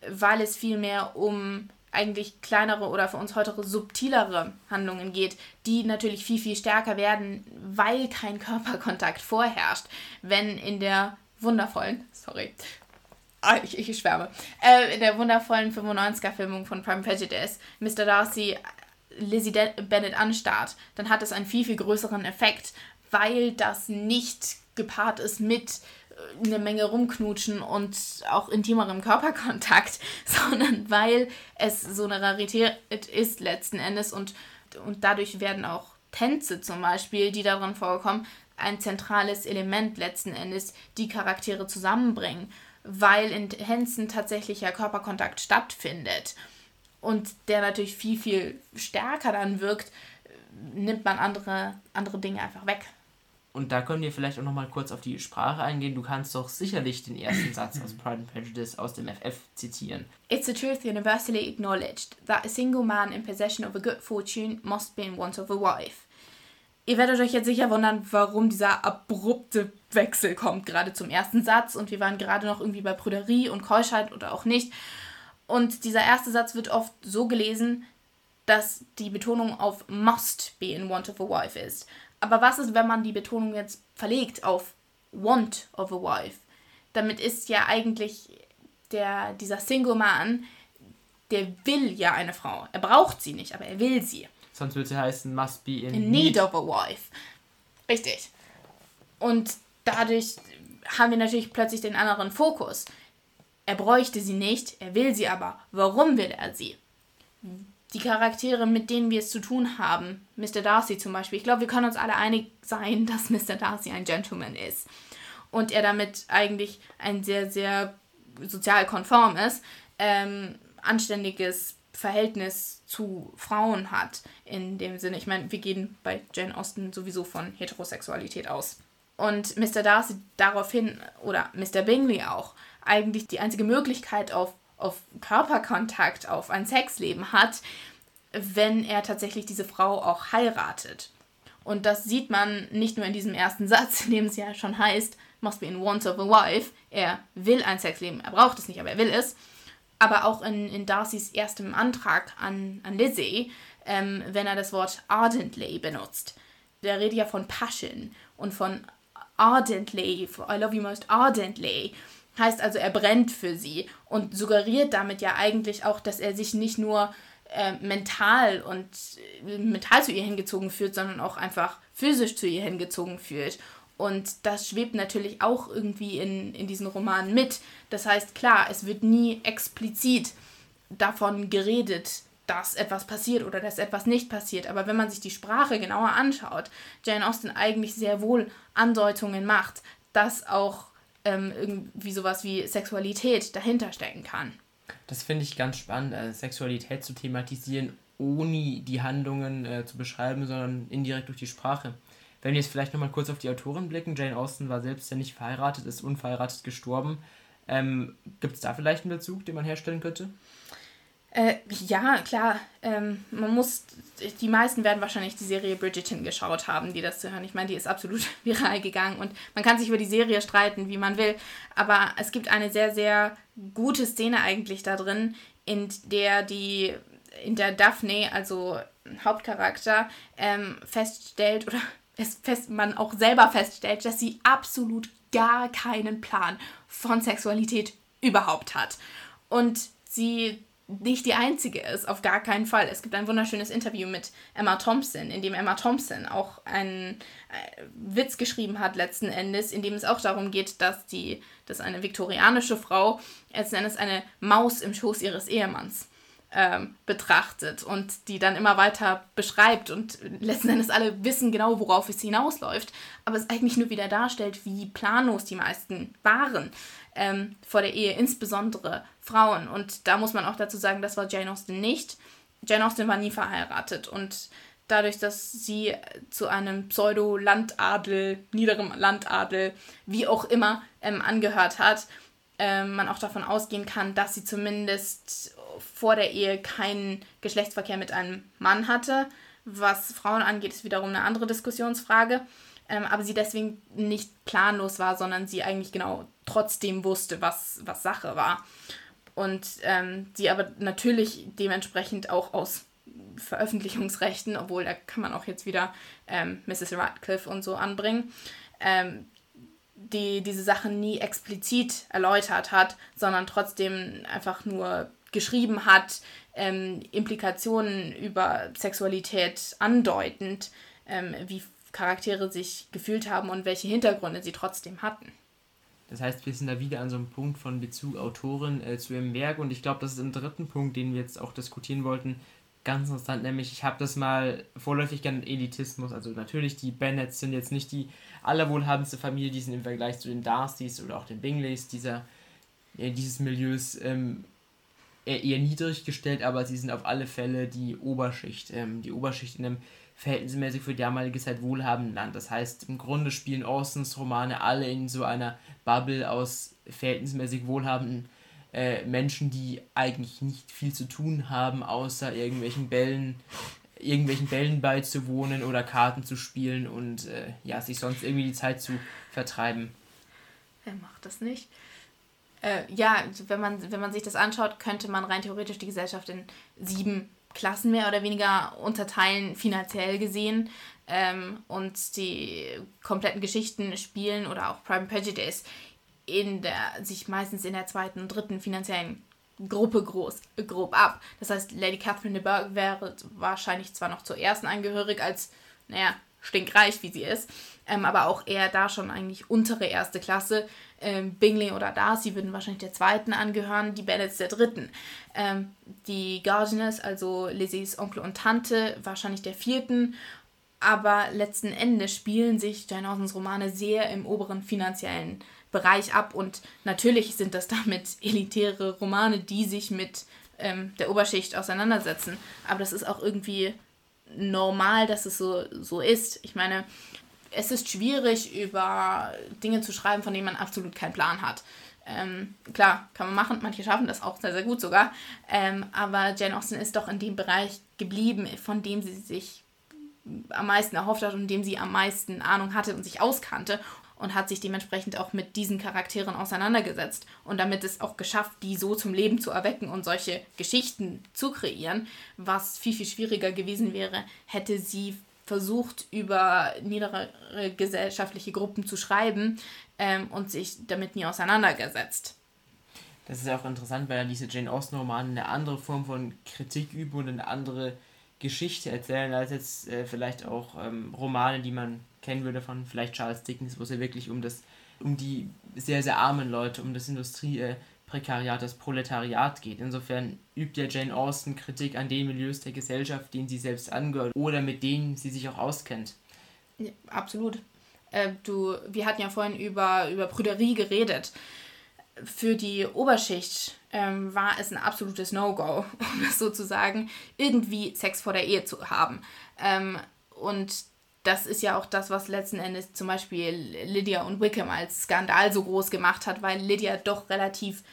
weil es vielmehr um eigentlich kleinere oder für uns heute subtilere Handlungen geht, die natürlich viel, viel stärker werden, weil kein [laughs] Körperkontakt vorherrscht. Wenn in der wundervollen, sorry, [laughs] ah, ich, ich schwärme, äh, in der wundervollen 95er-Filmung von Prime Prejudice Mr. Darcy Lizzie Bennet anstarrt, dann hat es einen viel, viel größeren Effekt, weil das nicht gepaart ist mit äh, eine Menge rumknutschen und auch intimerem Körperkontakt, [laughs] sondern weil es so eine Rarität ist letzten Endes und, und dadurch werden auch Tänze zum Beispiel, die darin vorkommen, ein zentrales Element letzten Endes, die Charaktere zusammenbringen, weil in Tänzen tatsächlicher Körperkontakt stattfindet und der natürlich viel, viel stärker dann wirkt, nimmt man andere, andere Dinge einfach weg. Und da können wir vielleicht auch nochmal kurz auf die Sprache eingehen. Du kannst doch sicherlich den ersten Satz aus Pride and Prejudice aus dem FF zitieren. It's a truth universally acknowledged that a single man in possession of a good fortune must be in want of a wife. Ihr werdet euch jetzt sicher wundern, warum dieser abrupte Wechsel kommt, gerade zum ersten Satz. Und wir waren gerade noch irgendwie bei Prüderie und Keuschheit oder auch nicht. Und dieser erste Satz wird oft so gelesen, dass die Betonung auf must be in want of a wife ist. Aber was ist, wenn man die Betonung jetzt verlegt auf want of a wife? Damit ist ja eigentlich der, dieser Single Man, der will ja eine Frau. Er braucht sie nicht, aber er will sie. Sonst würde sie heißen Must be in, in need of a wife. Richtig. Und dadurch haben wir natürlich plötzlich den anderen Fokus. Er bräuchte sie nicht, er will sie aber. Warum will er sie? Die Charaktere, mit denen wir es zu tun haben, Mr. Darcy zum Beispiel, ich glaube, wir können uns alle einig sein, [laughs] dass Mr. Darcy ein Gentleman ist. Und er damit eigentlich ein sehr, sehr sozial konform ist, ähm, anständiges Verhältnis zu Frauen hat. In dem Sinne, ich meine, wir gehen bei Jane Austen sowieso von Heterosexualität aus. Und Mr. Darcy daraufhin, oder Mr. Bingley auch, eigentlich die einzige Möglichkeit auf, auf Körperkontakt, auf ein Sexleben hat, wenn er tatsächlich diese Frau auch heiratet. Und das sieht man nicht nur in diesem ersten [laughs] Satz, in dem es ja schon heißt, must be in want of a wife. Er will ein Sexleben, er braucht es nicht, aber er will es. Aber auch in, in Darcys erstem Antrag an, an Lizzie, ähm, wenn er das Wort ardently benutzt. Der redet ja von Passion und von ardently, I love you most ardently. Heißt also, er brennt für sie und suggeriert damit ja eigentlich auch, dass er sich nicht nur äh, mental und äh, mental zu ihr hingezogen fühlt, sondern auch einfach physisch zu ihr hingezogen fühlt. Und das schwebt natürlich auch irgendwie in, in diesen Romanen mit. Das heißt, klar, es wird nie explizit davon geredet, dass etwas passiert oder dass etwas nicht passiert. Aber wenn man sich die Sprache genauer anschaut, Jane Austen eigentlich sehr wohl Andeutungen macht, dass auch ähm, irgendwie sowas wie Sexualität dahinter stecken kann. Das finde ich ganz spannend, also Sexualität zu thematisieren, ohne die Handlungen äh, zu beschreiben, sondern indirekt durch die Sprache. Wenn wir jetzt vielleicht nochmal kurz auf die Autorin blicken, Jane Austen war selbst ja nicht verheiratet, ist unverheiratet gestorben. Ähm, Gibt es da vielleicht einen Bezug, den man herstellen könnte? Äh, ja, klar. Ähm, man muss, die meisten werden wahrscheinlich die Serie Bridgerton geschaut haben, die das zu hören. Ich meine, die ist absolut [laughs] viral gegangen und man kann sich über die Serie streiten, wie man will. Aber es gibt eine sehr, sehr gute Szene eigentlich da drin, in der die, in der Daphne, also Hauptcharakter, ähm, feststellt oder [laughs] es fest, man auch selber feststellt, dass sie absolut gar keinen Plan von Sexualität überhaupt hat. Und sie nicht die einzige ist, auf gar keinen Fall. Es gibt ein wunderschönes Interview mit Emma Thompson, in dem Emma Thompson auch einen äh, Witz geschrieben hat letzten Endes, in dem es auch darum geht, dass die, dass eine viktorianische Frau letzten Endes eine Maus im Schoß ihres Ehemanns ähm, betrachtet und die dann immer weiter beschreibt und letzten Endes alle wissen genau, worauf es hinausläuft, aber es eigentlich nur wieder darstellt, wie planlos die meisten waren ähm, vor der Ehe, insbesondere Frauen. Und da muss man auch dazu sagen, das war Jane Austen nicht. Jane Austen war nie verheiratet und dadurch, dass sie zu einem Pseudo-Landadel, niederem Landadel, wie auch immer, ähm, angehört hat, ähm, man auch davon ausgehen kann, dass sie zumindest vor der Ehe keinen Geschlechtsverkehr mit einem Mann hatte. Was Frauen angeht, ist wiederum eine andere Diskussionsfrage ähm, aber sie deswegen nicht planlos war, sondern sie eigentlich genau trotzdem wusste, was, was Sache war. Und ähm, sie aber natürlich dementsprechend auch aus Veröffentlichungsrechten, obwohl da kann man auch jetzt wieder ähm, Mrs. Radcliffe und so anbringen, ähm, die diese Sachen nie explizit erläutert hat, sondern trotzdem einfach nur geschrieben hat, ähm, Implikationen über Sexualität andeutend, ähm, wie Charaktere sich gefühlt haben und welche Hintergründe sie trotzdem hatten. Das heißt, wir sind da wieder an so einem Punkt von Bezug Autorin äh, zu ihrem Werk und ich glaube, das ist im dritten Punkt, den wir jetzt auch diskutieren wollten, ganz interessant, nämlich ich habe das mal vorläufig genannt Elitismus. Also natürlich, die Bennets sind jetzt nicht die allerwohlhabendste Familie, die sind im Vergleich zu den Darcys oder auch den Bingleys dieser, äh, dieses Milieus ähm, eher niedrig gestellt, aber sie sind auf alle Fälle die Oberschicht, ähm, die Oberschicht in einem verhältnismäßig für die damalige Zeit wohlhabenden Land. Das heißt, im Grunde spielen Austens Romane alle in so einer Bubble aus verhältnismäßig wohlhabenden äh, Menschen, die eigentlich nicht viel zu tun haben, außer irgendwelchen Bällen, irgendwelchen Bällen beizuwohnen oder Karten zu spielen und äh, ja, sich sonst irgendwie die Zeit zu vertreiben. Wer macht das nicht? Äh, ja, wenn man, wenn man sich das anschaut, könnte man rein theoretisch die Gesellschaft in sieben Klassen mehr oder weniger unterteilen, finanziell gesehen. Ähm, und die kompletten Geschichten spielen oder auch Prime Prejudice in der, sich meistens in der zweiten und dritten finanziellen Gruppe groß, grob ab. Das heißt, Lady Catherine de Bourgh wäre wahrscheinlich zwar noch zur ersten angehörig, als, naja, stinkreich wie sie ist, ähm, aber auch eher da schon eigentlich untere erste Klasse. Ähm, Bingley oder Darcy würden wahrscheinlich der zweiten angehören, die Bennets der dritten. Ähm, die Gardiners, also Lizzies Onkel und Tante, wahrscheinlich der vierten. Aber letzten Endes spielen sich Jane Austens Romane sehr im oberen finanziellen Bereich ab und natürlich sind das [laughs] damit elitäre Romane, die sich mit ähm, der Oberschicht auseinandersetzen. Aber das ist auch irgendwie normal, dass es so, so ist. Ich meine, es ist schwierig, über Dinge zu schreiben, von denen man absolut keinen Plan hat. Ähm, klar, kann man machen, manche schaffen das auch sehr, sehr gut sogar. Ähm, aber Jane Austen ist doch in dem Bereich geblieben, von dem sie sich am meisten erhofft hat und dem sie am meisten Ahnung hatte und sich auskannte und hat sich dementsprechend auch mit diesen Charakteren auseinandergesetzt und damit es auch geschafft, die so zum Leben zu erwecken und solche Geschichten zu kreieren, was viel, viel schwieriger gewesen wäre, hätte sie versucht, über niedere gesellschaftliche Gruppen zu schreiben ähm, und sich damit nie auseinandergesetzt. Das ist ja auch interessant, weil diese Jane Austen-Romane eine andere Form von Kritik üben und eine andere Geschichte erzählen, als jetzt äh, vielleicht auch ähm, Romane, die man kennen würde von vielleicht Charles Dickens, wo es ja wirklich um das, um die sehr, sehr armen Leute, um das Industrieprekariat, das Proletariat geht. Insofern übt ja Jane Austen Kritik an den Milieus der Gesellschaft, denen sie selbst angehört oder mit denen sie sich auch auskennt. Ja, absolut. Äh, du, wir hatten ja vorhin über, über Prüderie geredet. Für die Oberschicht ähm, war es ein absolutes No-Go, [laughs] um es so zu sagen, irgendwie Sex vor der Ehe zu haben. Ähm, und das ist ja auch das, was letzten Endes zum Beispiel Lydia und Wickham als Skandal so groß gemacht hat, weil Lydia doch relativ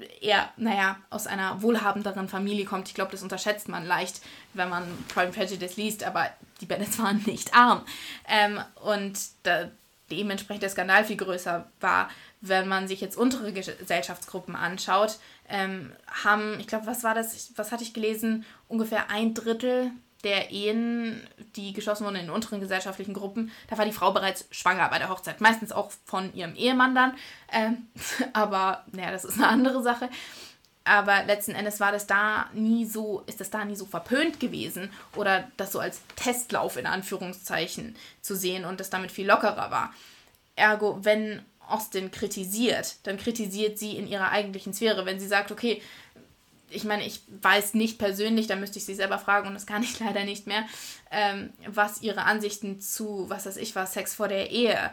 äh, eher, naja, aus einer wohlhabenderen Familie kommt. Ich glaube, das unterschätzt man leicht, wenn man Prime Prejudice liest, aber die Bennets [laughs] waren nicht arm. Ähm, und da dementsprechend der Skandal viel größer war. Wenn man sich jetzt untere Gesellschaftsgruppen anschaut, ähm, haben, ich glaube, was war das, was hatte ich gelesen, ungefähr ein Drittel der Ehen, die geschlossen wurden in unteren gesellschaftlichen Gruppen, da war die Frau bereits schwanger bei der Hochzeit. Meistens auch von ihrem Ehemann dann. Ähm, [laughs] aber, naja, das ist eine andere Sache. Aber letzten Endes war das da nie so, ist das da nie so verpönt gewesen oder das so als Testlauf in Anführungszeichen zu sehen und das damit viel lockerer war. Ergo, wenn Austin kritisiert, dann kritisiert sie in ihrer eigentlichen Sphäre. Wenn sie sagt, okay, ich meine, ich weiß nicht persönlich, da müsste ich sie selber fragen und das kann ich [laughs] leider nicht mehr, ähm, was ihre Ansichten zu, was weiß ich was, Sex vor der Ehe,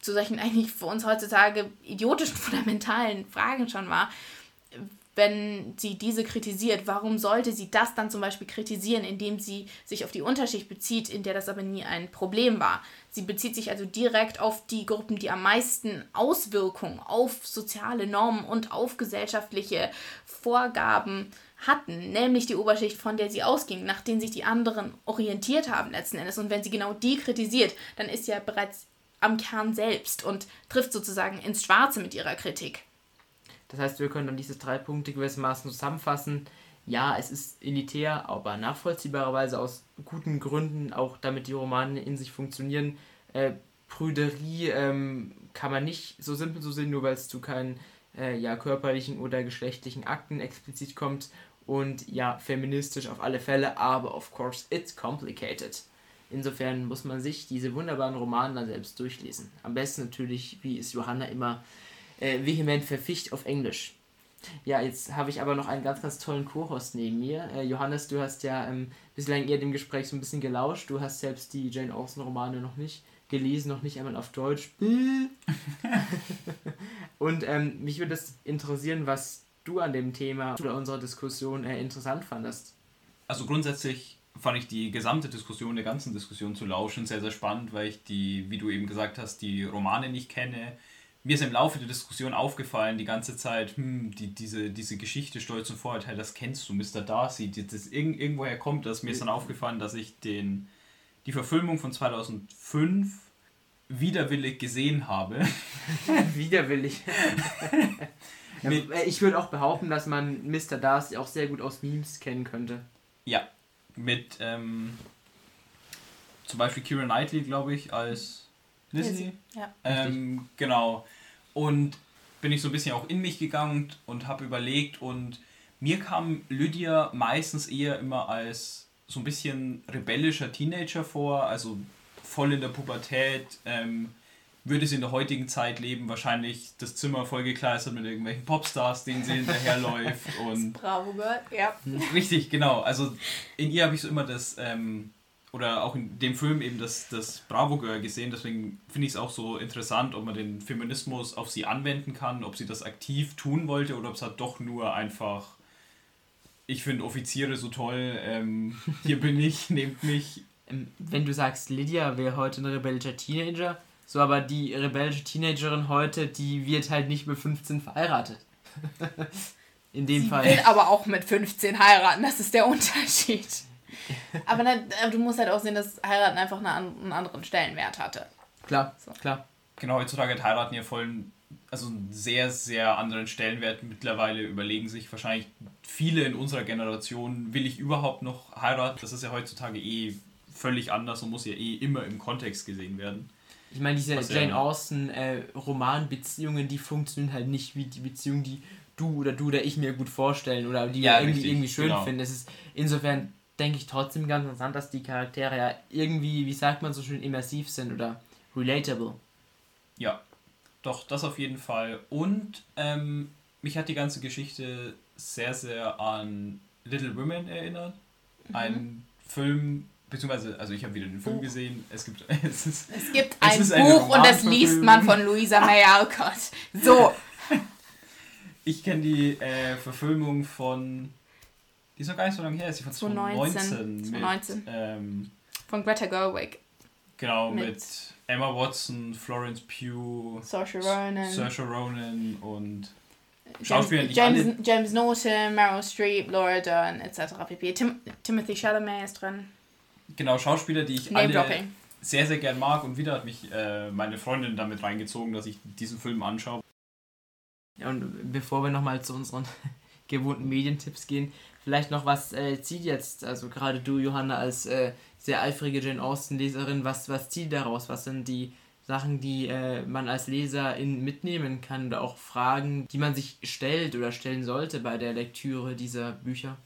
zu solchen eigentlich für uns heutzutage idiotischen, [laughs] fundamentalen Fragen schon war. Wenn sie diese kritisiert, warum sollte sie das dann zum Beispiel kritisieren, indem sie sich auf die Unterschicht bezieht, in der das aber nie ein Problem war? Sie bezieht sich also direkt auf die Gruppen, die am meisten Auswirkungen auf soziale Normen und auf gesellschaftliche Vorgaben hatten, nämlich die Oberschicht, von der sie ausging, nach denen sich die anderen orientiert haben letzten Endes. Und wenn sie genau die kritisiert, dann ist sie ja bereits am Kern selbst und trifft sozusagen ins Schwarze mit ihrer Kritik. Das heißt, wir können dann diese drei Punkte gewissermaßen zusammenfassen. Ja, es ist elitär, aber nachvollziehbarerweise aus guten Gründen, auch damit die Romane in sich funktionieren. Äh, Prüderie ähm, kann man nicht so simpel so sehen, nur weil es zu keinen äh, ja, körperlichen oder geschlechtlichen Akten explizit kommt. Und ja, feministisch auf alle Fälle, aber of course it's complicated. Insofern muss man sich diese wunderbaren Romane dann selbst durchlesen. Am besten natürlich, wie es Johanna immer äh, vehement verficht, auf Englisch. Ja, jetzt habe ich aber noch einen ganz, ganz tollen Co-Host neben mir. Äh, Johannes, du hast ja ähm, bislang eher dem Gespräch so ein bisschen gelauscht. Du hast selbst die Jane Austen-Romane noch nicht gelesen, noch nicht einmal auf Deutsch. [laughs] Und ähm, mich würde es interessieren, was du an dem Thema oder unserer Diskussion äh, interessant fandest. Also grundsätzlich fand ich die gesamte Diskussion, der ganzen Diskussion zu lauschen, sehr, sehr spannend, weil ich die, wie du eben gesagt hast, die Romane nicht kenne mir ist im Laufe der Diskussion aufgefallen, die ganze Zeit, hm, die, diese, diese Geschichte Stolz und Vorurteil, das kennst du, Mr. Darcy, das, das irgend, irgendwoher kommt das. Mir ist dann aufgefallen, dass ich den, die Verfilmung von 2005 widerwillig gesehen habe. [laughs] widerwillig. [laughs] ich würde auch behaupten, dass man Mr. Darcy auch sehr gut aus Memes kennen könnte. Ja, mit ähm, zum Beispiel Kira Knightley, glaube ich, als Lizzie. Ja. Ähm, genau. Und bin ich so ein bisschen auch in mich gegangen und habe überlegt und mir kam Lydia meistens eher immer als so ein bisschen rebellischer Teenager vor, also voll in der Pubertät, ähm, würde sie in der heutigen Zeit leben, wahrscheinlich das Zimmer vollgekleistert mit irgendwelchen Popstars, denen sie hinterherläuft. [laughs] und Bravo Girl, ja. Richtig, genau. Also in ihr habe ich so immer das, ähm, oder auch in dem Film eben das, das Bravo Girl gesehen, deswegen finde ich es auch so interessant, ob man den Feminismus auf sie anwenden kann, ob sie das aktiv tun wollte oder ob es halt doch nur einfach, ich finde Offiziere so toll, ähm, hier bin ich, [laughs] nehmt mich. Ähm, Wenn du sagst, Lydia wäre heute ein rebellischer Teenager, so aber die rebellische Teenagerin heute, die wird halt nicht mit 15 verheiratet. [laughs] In dem Sie Fall. will aber auch mit 15 heiraten, das ist der Unterschied. Aber, aber du musst halt auch sehen, dass heiraten einfach eine, einen anderen Stellenwert hatte. Klar, So. klar. Genau, heutzutage hat heiraten ja voll einen- also einen sehr, sehr anderen Stellenwert. Mittlerweile überlegen sich wahrscheinlich viele in unserer Generation, will ich überhaupt noch heiraten? Das ist ja heutzutage eh völlig anders und muss ja eh immer im Kontext gesehen werden. Ich meine, diese Was ja- Jane Austen äh, die funktionieren halt nicht wie die Beziehung, die du oder du oder ich mir gut vorstellen oder die Ja, wir irgendwie, richtig, irgendwie schön genau. finden. Es ist insofern denke ich trotzdem ganz interessant, dass die Charaktere ja irgendwie, wie sagt man so schön, immersiv sind oder relatable. Ja, doch, das auf jeden Fall. Und ähm, mich hat die ganze Geschichte sehr, sehr an Little Women erinnert. Ein Film, beziehungsweise, also ich habe wieder den Film Buch. gesehen. Es gibt, [laughs] es ist, Es gibt Es ein ist eine Buch und das liest man von Louisa May Alcott. So, [laughs] Ich kenne die äh, Verfilmung von. Die ist noch gar nicht so lange her, ist die von 2019. 2019. 2019. Mit, ähm, von Greta Gerwig. genau, mit, Mit- Emma Watson, Florence Pugh, Saoirse Ronan. Saoirse Ronan und James, Schauspieler, James, alle- James Norton, Meryl Streep, Laura Dern etc. pp. Tim, Timothy Chalamet ist drin. genau Schauspieler, die ich Name alle Dropping. sehr, sehr gern mag. Und wieder hat mich äh, meine Freundin damit reingezogen, dass ich diesen Film anschaue. Ja, und bevor wir nochmal zu unseren [laughs] gewohnten Medientipps gehen, vielleicht noch was äh, zieht jetzt, also gerade du, Johanna, als äh, sehr eifrige Jane Austen-Leserin, was, was zieht daraus? Was sind die Sachen, die äh, man als Leserin mitnehmen kann oder auch Fragen, die man sich stellt oder stellen sollte bei der Lektüre dieser Bücher?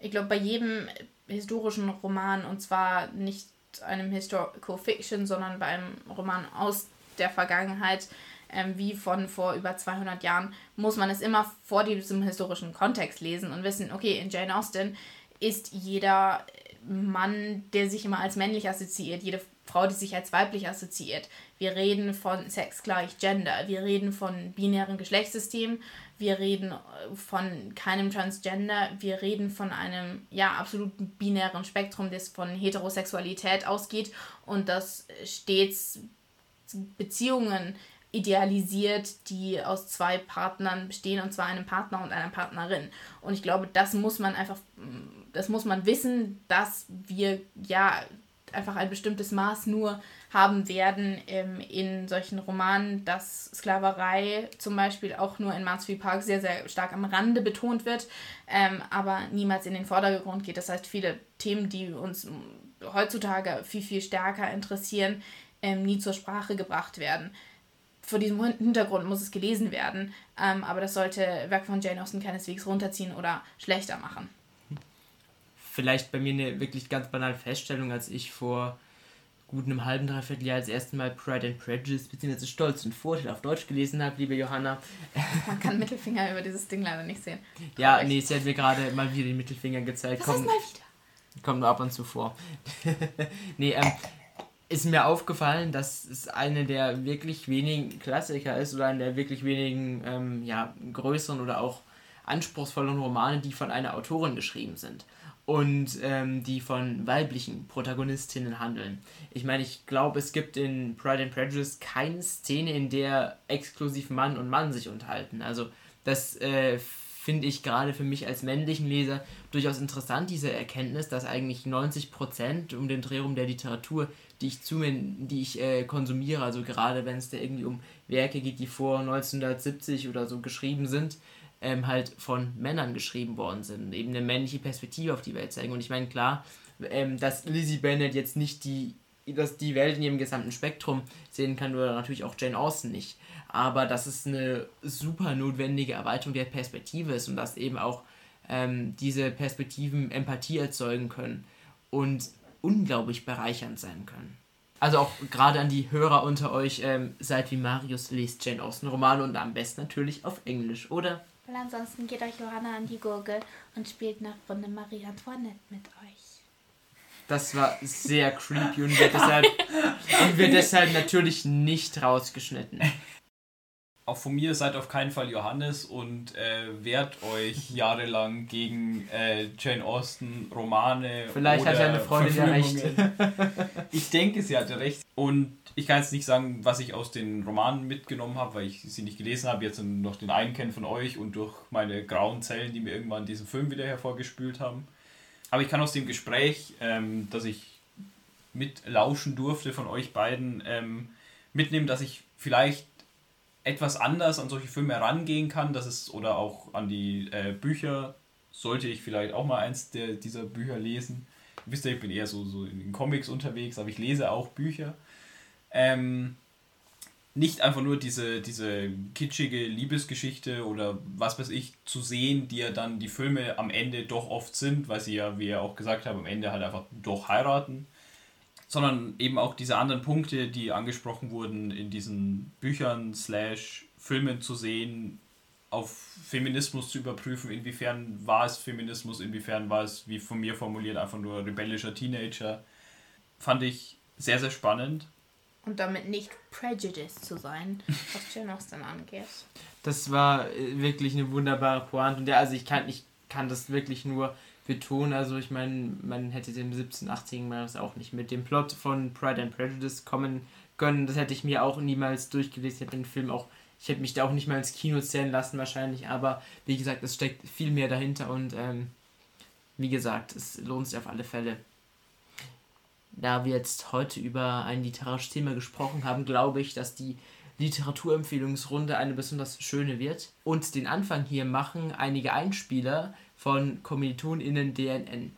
Ich glaube, bei jedem historischen Roman, und zwar nicht einem Historical Fiction, sondern bei einem Roman aus der Vergangenheit, ähm, wie von vor über 200 Jahren, muss man es immer vor diesem historischen Kontext lesen und wissen, okay, in Jane Austen ist jeder Mann, der sich immer als männlich assoziiert, jede Frau, die sich als weiblich assoziiert. Wir reden von Sex gleich Gender, wir reden von binären Geschlechtssystemen, wir reden äh, von keinem Transgender, wir reden von einem ja absoluten binären Spektrum, das von Heterosexualität ausgeht und das stets Beziehungen idealisiert, die aus zwei Partnern bestehen, und zwar einem Partner und einer Partnerin. Und ich glaube, das muss man einfach, das muss man wissen, dass wir ja einfach ein bestimmtes Maß nur haben werden ähm, in solchen Romanen, dass Sklaverei zum Beispiel auch nur in Mansfield Park sehr, sehr stark am Rande betont wird, ähm, aber niemals in den Vordergrund geht. Das heißt, viele Themen, die uns heutzutage viel, viel stärker interessieren, ähm, nie zur Sprache gebracht werden. Vor diesem Hin- Hintergrund muss es gelesen werden, ähm, aber das sollte Werk von Jane Austen keineswegs runterziehen oder schlechter machen. Vielleicht bei mir eine wirklich ganz banale Feststellung, als ich vor gut einem halben, dreiviertel Jahr das erste Mal Pride and Prejudice bzw. Stolz und Vorteil auf Deutsch gelesen habe, liebe Johanna. Man kann Mittelfinger über dieses Ding leider nicht sehen. Ja, Traurig. nee, sie hat mir gerade mal wieder den Mittelfinger gezeigt. Das Kommt, mal wieder. kommt nur ab und zu vor. [laughs] nee, ähm, ist mir aufgefallen, dass es eine der wirklich wenigen Klassiker ist oder eine der wirklich wenigen ähm, ja, größeren oder auch anspruchsvollen Romane, die von einer Autorin geschrieben sind und ähm, die von weiblichen Protagonistinnen handeln. Ich meine, ich glaube, es gibt in Pride and Prejudice keine Szene, in der exklusiv Mann und Mann sich unterhalten. Also das äh, finde ich gerade für mich als männlichen Leser durchaus interessant, diese Erkenntnis, dass eigentlich 90% um den Dreh rum der Literatur, die ich zu die ich äh, konsumiere, also gerade wenn es da irgendwie um Werke geht, die vor 1970 oder so geschrieben sind, ähm, halt von Männern geschrieben worden sind eben eine männliche Perspektive auf die Welt zeigen. Und ich meine, klar, ähm, dass Lizzie Bennet jetzt nicht die dass die Welt in ihrem gesamten Spektrum sehen kann oder natürlich auch Jane Austen nicht. Aber dass es eine super notwendige Erweiterung der Perspektive ist und dass eben auch ähm, diese Perspektiven Empathie erzeugen können und unglaublich bereichernd sein können. Also auch gerade an die Hörer unter euch, ähm, seid wie Marius, lest Jane Austen Romane und am besten natürlich auf Englisch, oder? Weil ansonsten geht euch Johanna an die Gurgel und spielt nach Runde Marie Antoinette mit euch. Das war sehr creepy und wird deshalb, [laughs] und wird deshalb natürlich nicht rausgeschnitten. Auch von mir seid auf keinen Fall Johannes und äh, wehrt euch [laughs] jahrelang gegen äh, Jane Austen Romane. Vielleicht hat seine Freundin ja recht. [laughs] ich denke, sie hatte recht. Und ich kann jetzt nicht sagen, was ich aus den Romanen mitgenommen habe, weil ich sie nicht gelesen habe. Jetzt noch den einen kennen von euch und durch meine grauen Zellen, die mir irgendwann diesen Film wieder hervorgespült haben. Aber ich kann aus dem Gespräch, ähm, das ich mitlauschen durfte von euch beiden, ähm, mitnehmen, dass ich vielleicht etwas anders an solche Filme herangehen kann, dass es oder auch an die äh, Bücher sollte ich vielleicht auch mal eins der, dieser Bücher lesen. Wisst ihr, ich bin eher so, so in den Comics unterwegs, aber ich lese auch Bücher. Ähm, nicht einfach nur diese, diese kitschige Liebesgeschichte oder was weiß ich zu sehen, die ja dann die Filme am Ende doch oft sind, weil sie ja, wie ihr auch gesagt habt, am Ende halt einfach doch heiraten sondern eben auch diese anderen Punkte, die angesprochen wurden in diesen Büchern slash Filmen zu sehen, auf Feminismus zu überprüfen, inwiefern war es Feminismus, inwiefern war es, wie von mir formuliert, einfach nur rebellischer Teenager, fand ich sehr, sehr spannend. Und damit nicht prejudiced zu sein, [laughs] was Jane Austen angeht. Das war äh, wirklich eine wunderbare Pointe. Und ja, also ich kann, ich kann das wirklich nur betonen. Also ich meine, man hätte dem 17, 18 Mal das auch nicht mit dem Plot von Pride and Prejudice kommen können. Das hätte ich mir auch niemals durchgelesen. Ich hätte den Film auch, ich hätte mich da auch nicht mal ins Kino zählen lassen wahrscheinlich. Aber wie gesagt, es steckt viel mehr dahinter und ähm, wie gesagt, es lohnt sich auf alle Fälle. Da wir jetzt heute über ein literarisches Thema gesprochen haben, glaube ich, dass die Literaturempfehlungsrunde eine besonders schöne wird. Und den Anfang hier machen einige Einspieler von KommilitonInnen DNN.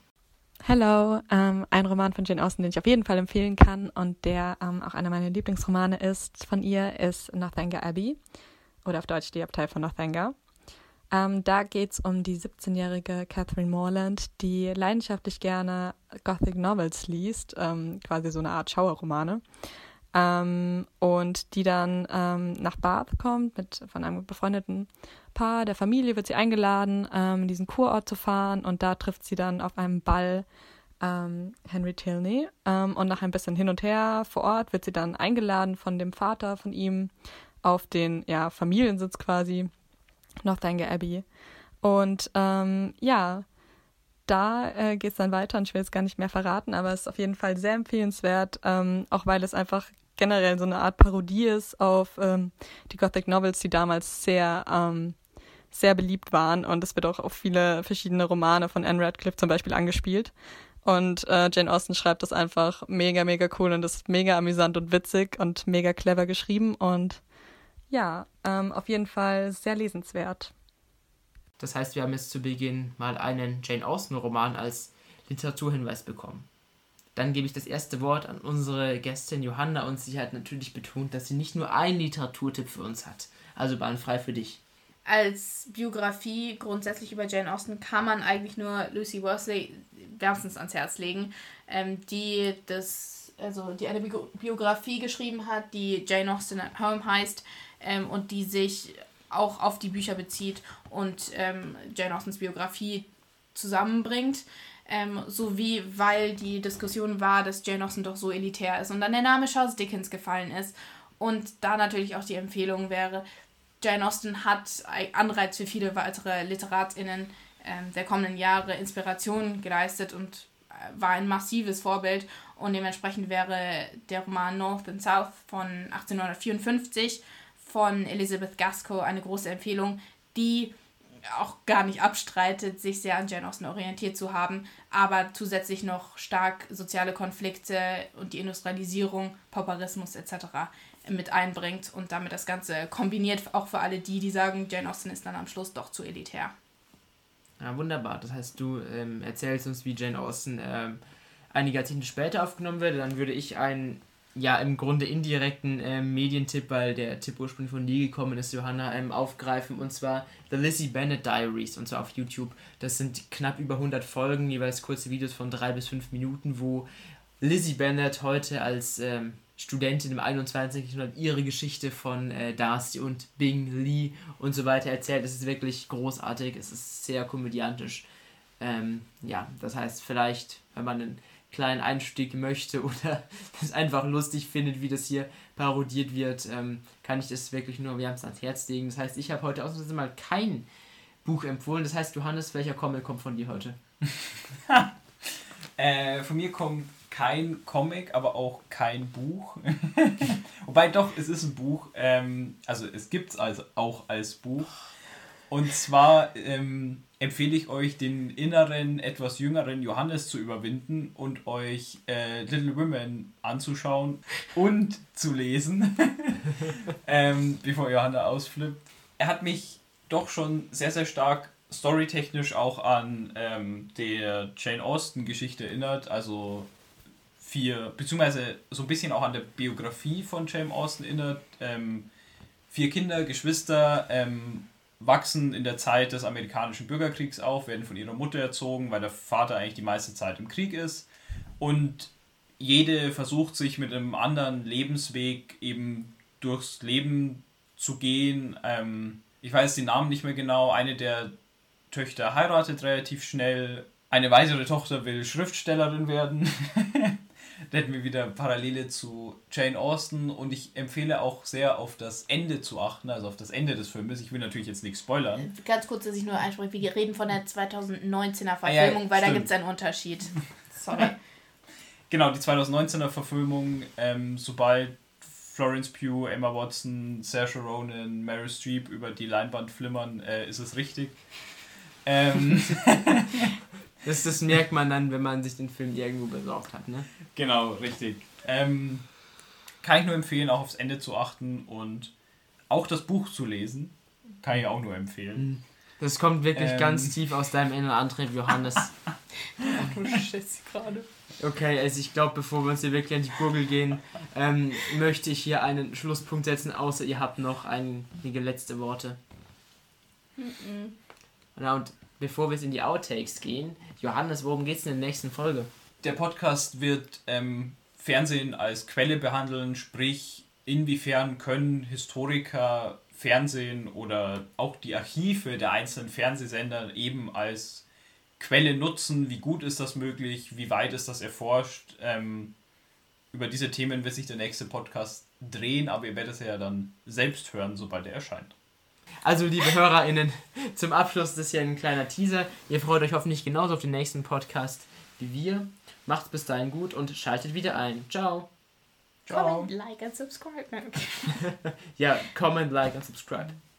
Hello, ähm, ein Roman von Jane Austen, den ich auf jeden Fall empfehlen kann und der ähm, auch einer meiner Lieblingsromane ist von ihr, ist Northanger Abbey oder auf Deutsch die Abtei von Northanger. Ähm, da geht es um die 17-jährige Catherine Morland, die leidenschaftlich gerne Gothic Novels liest, ähm, quasi so eine Art Schauerromane. Ähm, und die dann ähm, nach Bath kommt mit von einem befreundeten Paar, der Familie wird sie eingeladen, ähm, in diesen Kurort zu fahren und da trifft sie dann auf einem Ball ähm, Henry Tilney ähm, und nach ein bisschen hin und her vor Ort wird sie dann eingeladen von dem Vater von ihm auf den ja, Familiensitz quasi, Northanger Abbey. Und ähm, ja, da äh, geht es dann weiter und ich will es gar nicht mehr verraten, aber es ist auf jeden Fall sehr empfehlenswert, ähm, auch weil es einfach generell so eine Art Parodie ist auf ähm, die Gothic Novels, die damals sehr, ähm, sehr beliebt waren. Und es wird auch auf viele verschiedene Romane von Anne Radcliffe zum Beispiel angespielt. Und äh, Jane Austen schreibt das einfach mega, mega cool und ist mega amüsant und witzig und mega clever geschrieben. Und ja, ähm, auf jeden Fall sehr lesenswert. Das heißt, wir haben jetzt zu Beginn mal einen Jane Austen-Roman als Literaturhinweis bekommen. Dann gebe ich das erste Wort an unsere Gästin Johanna und sie hat natürlich betont, dass sie nicht nur einen Literaturtipp für uns hat. Also bahnfrei für dich. Als Biografie grundsätzlich über Jane Austen kann man eigentlich nur Lucy Worsley wärmstens ans Herz legen, ähm, die das, also die eine Biografie geschrieben hat, die Jane Austen at Home heißt ähm, und die sich auch auf die Bücher bezieht und ähm, Jane Austens Biografie zusammenbringt ähm, sowie weil die Diskussion war, dass Jane Austen doch so elitär ist und dann der Name Charles Dickens gefallen ist. Und da natürlich auch die Empfehlung wäre, Jane Austen hat Anreiz für viele weitere LiteratInnen ähm, der kommenden Jahre Inspiration geleistet und äh, war ein massives Vorbild und dementsprechend wäre der Roman North and South von 1854 von Elizabeth Gaskell eine große Empfehlung, die auch gar nicht abstreitet, sich sehr an Jane Austen orientiert zu haben, aber zusätzlich noch stark soziale Konflikte und die Industrialisierung, Pauperismus etc. mit einbringt und damit das Ganze kombiniert, auch für alle die, die sagen, Jane Austen ist dann am Schluss doch zu elitär. Ja, wunderbar. Das heißt, du ähm, erzählst uns, wie Jane Austen ähm, einige Jahrzehnte später aufgenommen würde, dann würde ich einen, ja, im Grunde indirekten äh, Medientipp, weil der Tipp ursprünglich von dir gekommen ist, Johanna, ähm, aufgreifen. Und zwar The Lizzie Bennett Diaries, und zwar auf YouTube. Das sind knapp über 100 Folgen, jeweils kurze Videos von drei bis fünf Minuten, wo Lizzie Bennett heute als ähm, Studentin im 21. Jahrhundert ihre Geschichte von äh, Darcy und Bing Lee und so weiter erzählt. Es ist wirklich großartig, es ist sehr komödiantisch. Ähm, ja, das heißt, vielleicht, wenn man einen kleinen Einstieg möchte [laughs] oder es einfach lustig findet, wie das hier parodiert wird, ähm, kann ich das wirklich nur wärmstens ans Herz legen. Das heißt, ich habe heute ausnahmsweise mal kein Buch empfohlen. Das heißt, Johannes, welcher Comic kommt von dir heute? [laughs] äh, von mir kommt kein Comic, aber auch kein Buch. [laughs] Wobei doch, es ist ein Buch. Ähm, also es gibt es also auch als Buch. Und zwar ähm, empfehle ich euch, den inneren, etwas jüngeren Johannes zu überwinden und euch äh, Little Women anzuschauen und zu lesen, [laughs] ähm, bevor Johanna ausflippt. Er hat mich doch schon sehr, sehr stark storytechnisch auch an ähm, der Jane Austen-Geschichte erinnert. Also vier, beziehungsweise so ein bisschen auch an der Biografie von Jane Austen erinnert. Ähm, vier Kinder, Geschwister, ähm, wachsen in der Zeit des amerikanischen Bürgerkriegs auf, werden von ihrer Mutter erzogen, weil der Vater eigentlich die meiste Zeit im Krieg ist. Und jede versucht sich mit einem anderen Lebensweg eben durchs Leben zu gehen. Ähm, ich weiß den Namen nicht mehr genau. Eine der Töchter heiratet relativ schnell. Eine weitere Tochter will Schriftstellerin werden. [laughs] da hätten wir wieder Parallele zu Jane Austen und ich empfehle auch sehr auf das Ende zu achten, also auf das Ende des Filmes. Ich will natürlich jetzt nichts spoilern. Ganz kurz, dass ich nur einspreche, wir reden von der 2019er Verfilmung, ah, ja, weil da gibt es einen Unterschied. [laughs] Sorry. [laughs] genau, die 2019er Verfilmung, ähm, sobald Florence Pugh, Emma Watson, Saoirse Ronan, Meryl Streep über die Leinwand flimmern, äh, ist es richtig. Ähm, [laughs] Das, das merkt man dann, wenn man sich den Film irgendwo besorgt hat, ne? Genau, richtig. Ähm, kann ich nur empfehlen, auch aufs Ende zu achten und auch das Buch zu lesen. Kann ich auch nur empfehlen. Mhm. Das kommt wirklich ähm, ganz tief aus deinem inneren Antrieb, Johannes. [laughs] du Scheiße gerade. Okay, also ich glaube, bevor wir uns hier wirklich an die Gurgel gehen, ähm, möchte ich hier einen Schlusspunkt setzen, außer ihr habt noch einige letzte Worte. Mhm. Na, und bevor wir jetzt in die Outtakes gehen, Johannes, worum geht es in der nächsten Folge? Der Podcast wird ähm, Fernsehen als Quelle behandeln, sprich, inwiefern können Historiker Fernsehen oder auch die Archive der einzelnen Fernsehsender eben als Quelle nutzen, wie gut ist das möglich, wie weit ist das erforscht. Ähm, über diese Themen wird sich der nächste Podcast drehen, aber ihr werdet es ja dann selbst hören, sobald er erscheint. Also, liebe HörerInnen, zum Abschluss das ist hier ein kleiner Teaser. Ihr freut euch hoffentlich genauso auf den nächsten Podcast wie wir. Macht's bis dahin gut und schaltet wieder ein. Ciao. Ciao. Comment, like and subscribe. [laughs] [laughs] ja, comment, like and subscribe.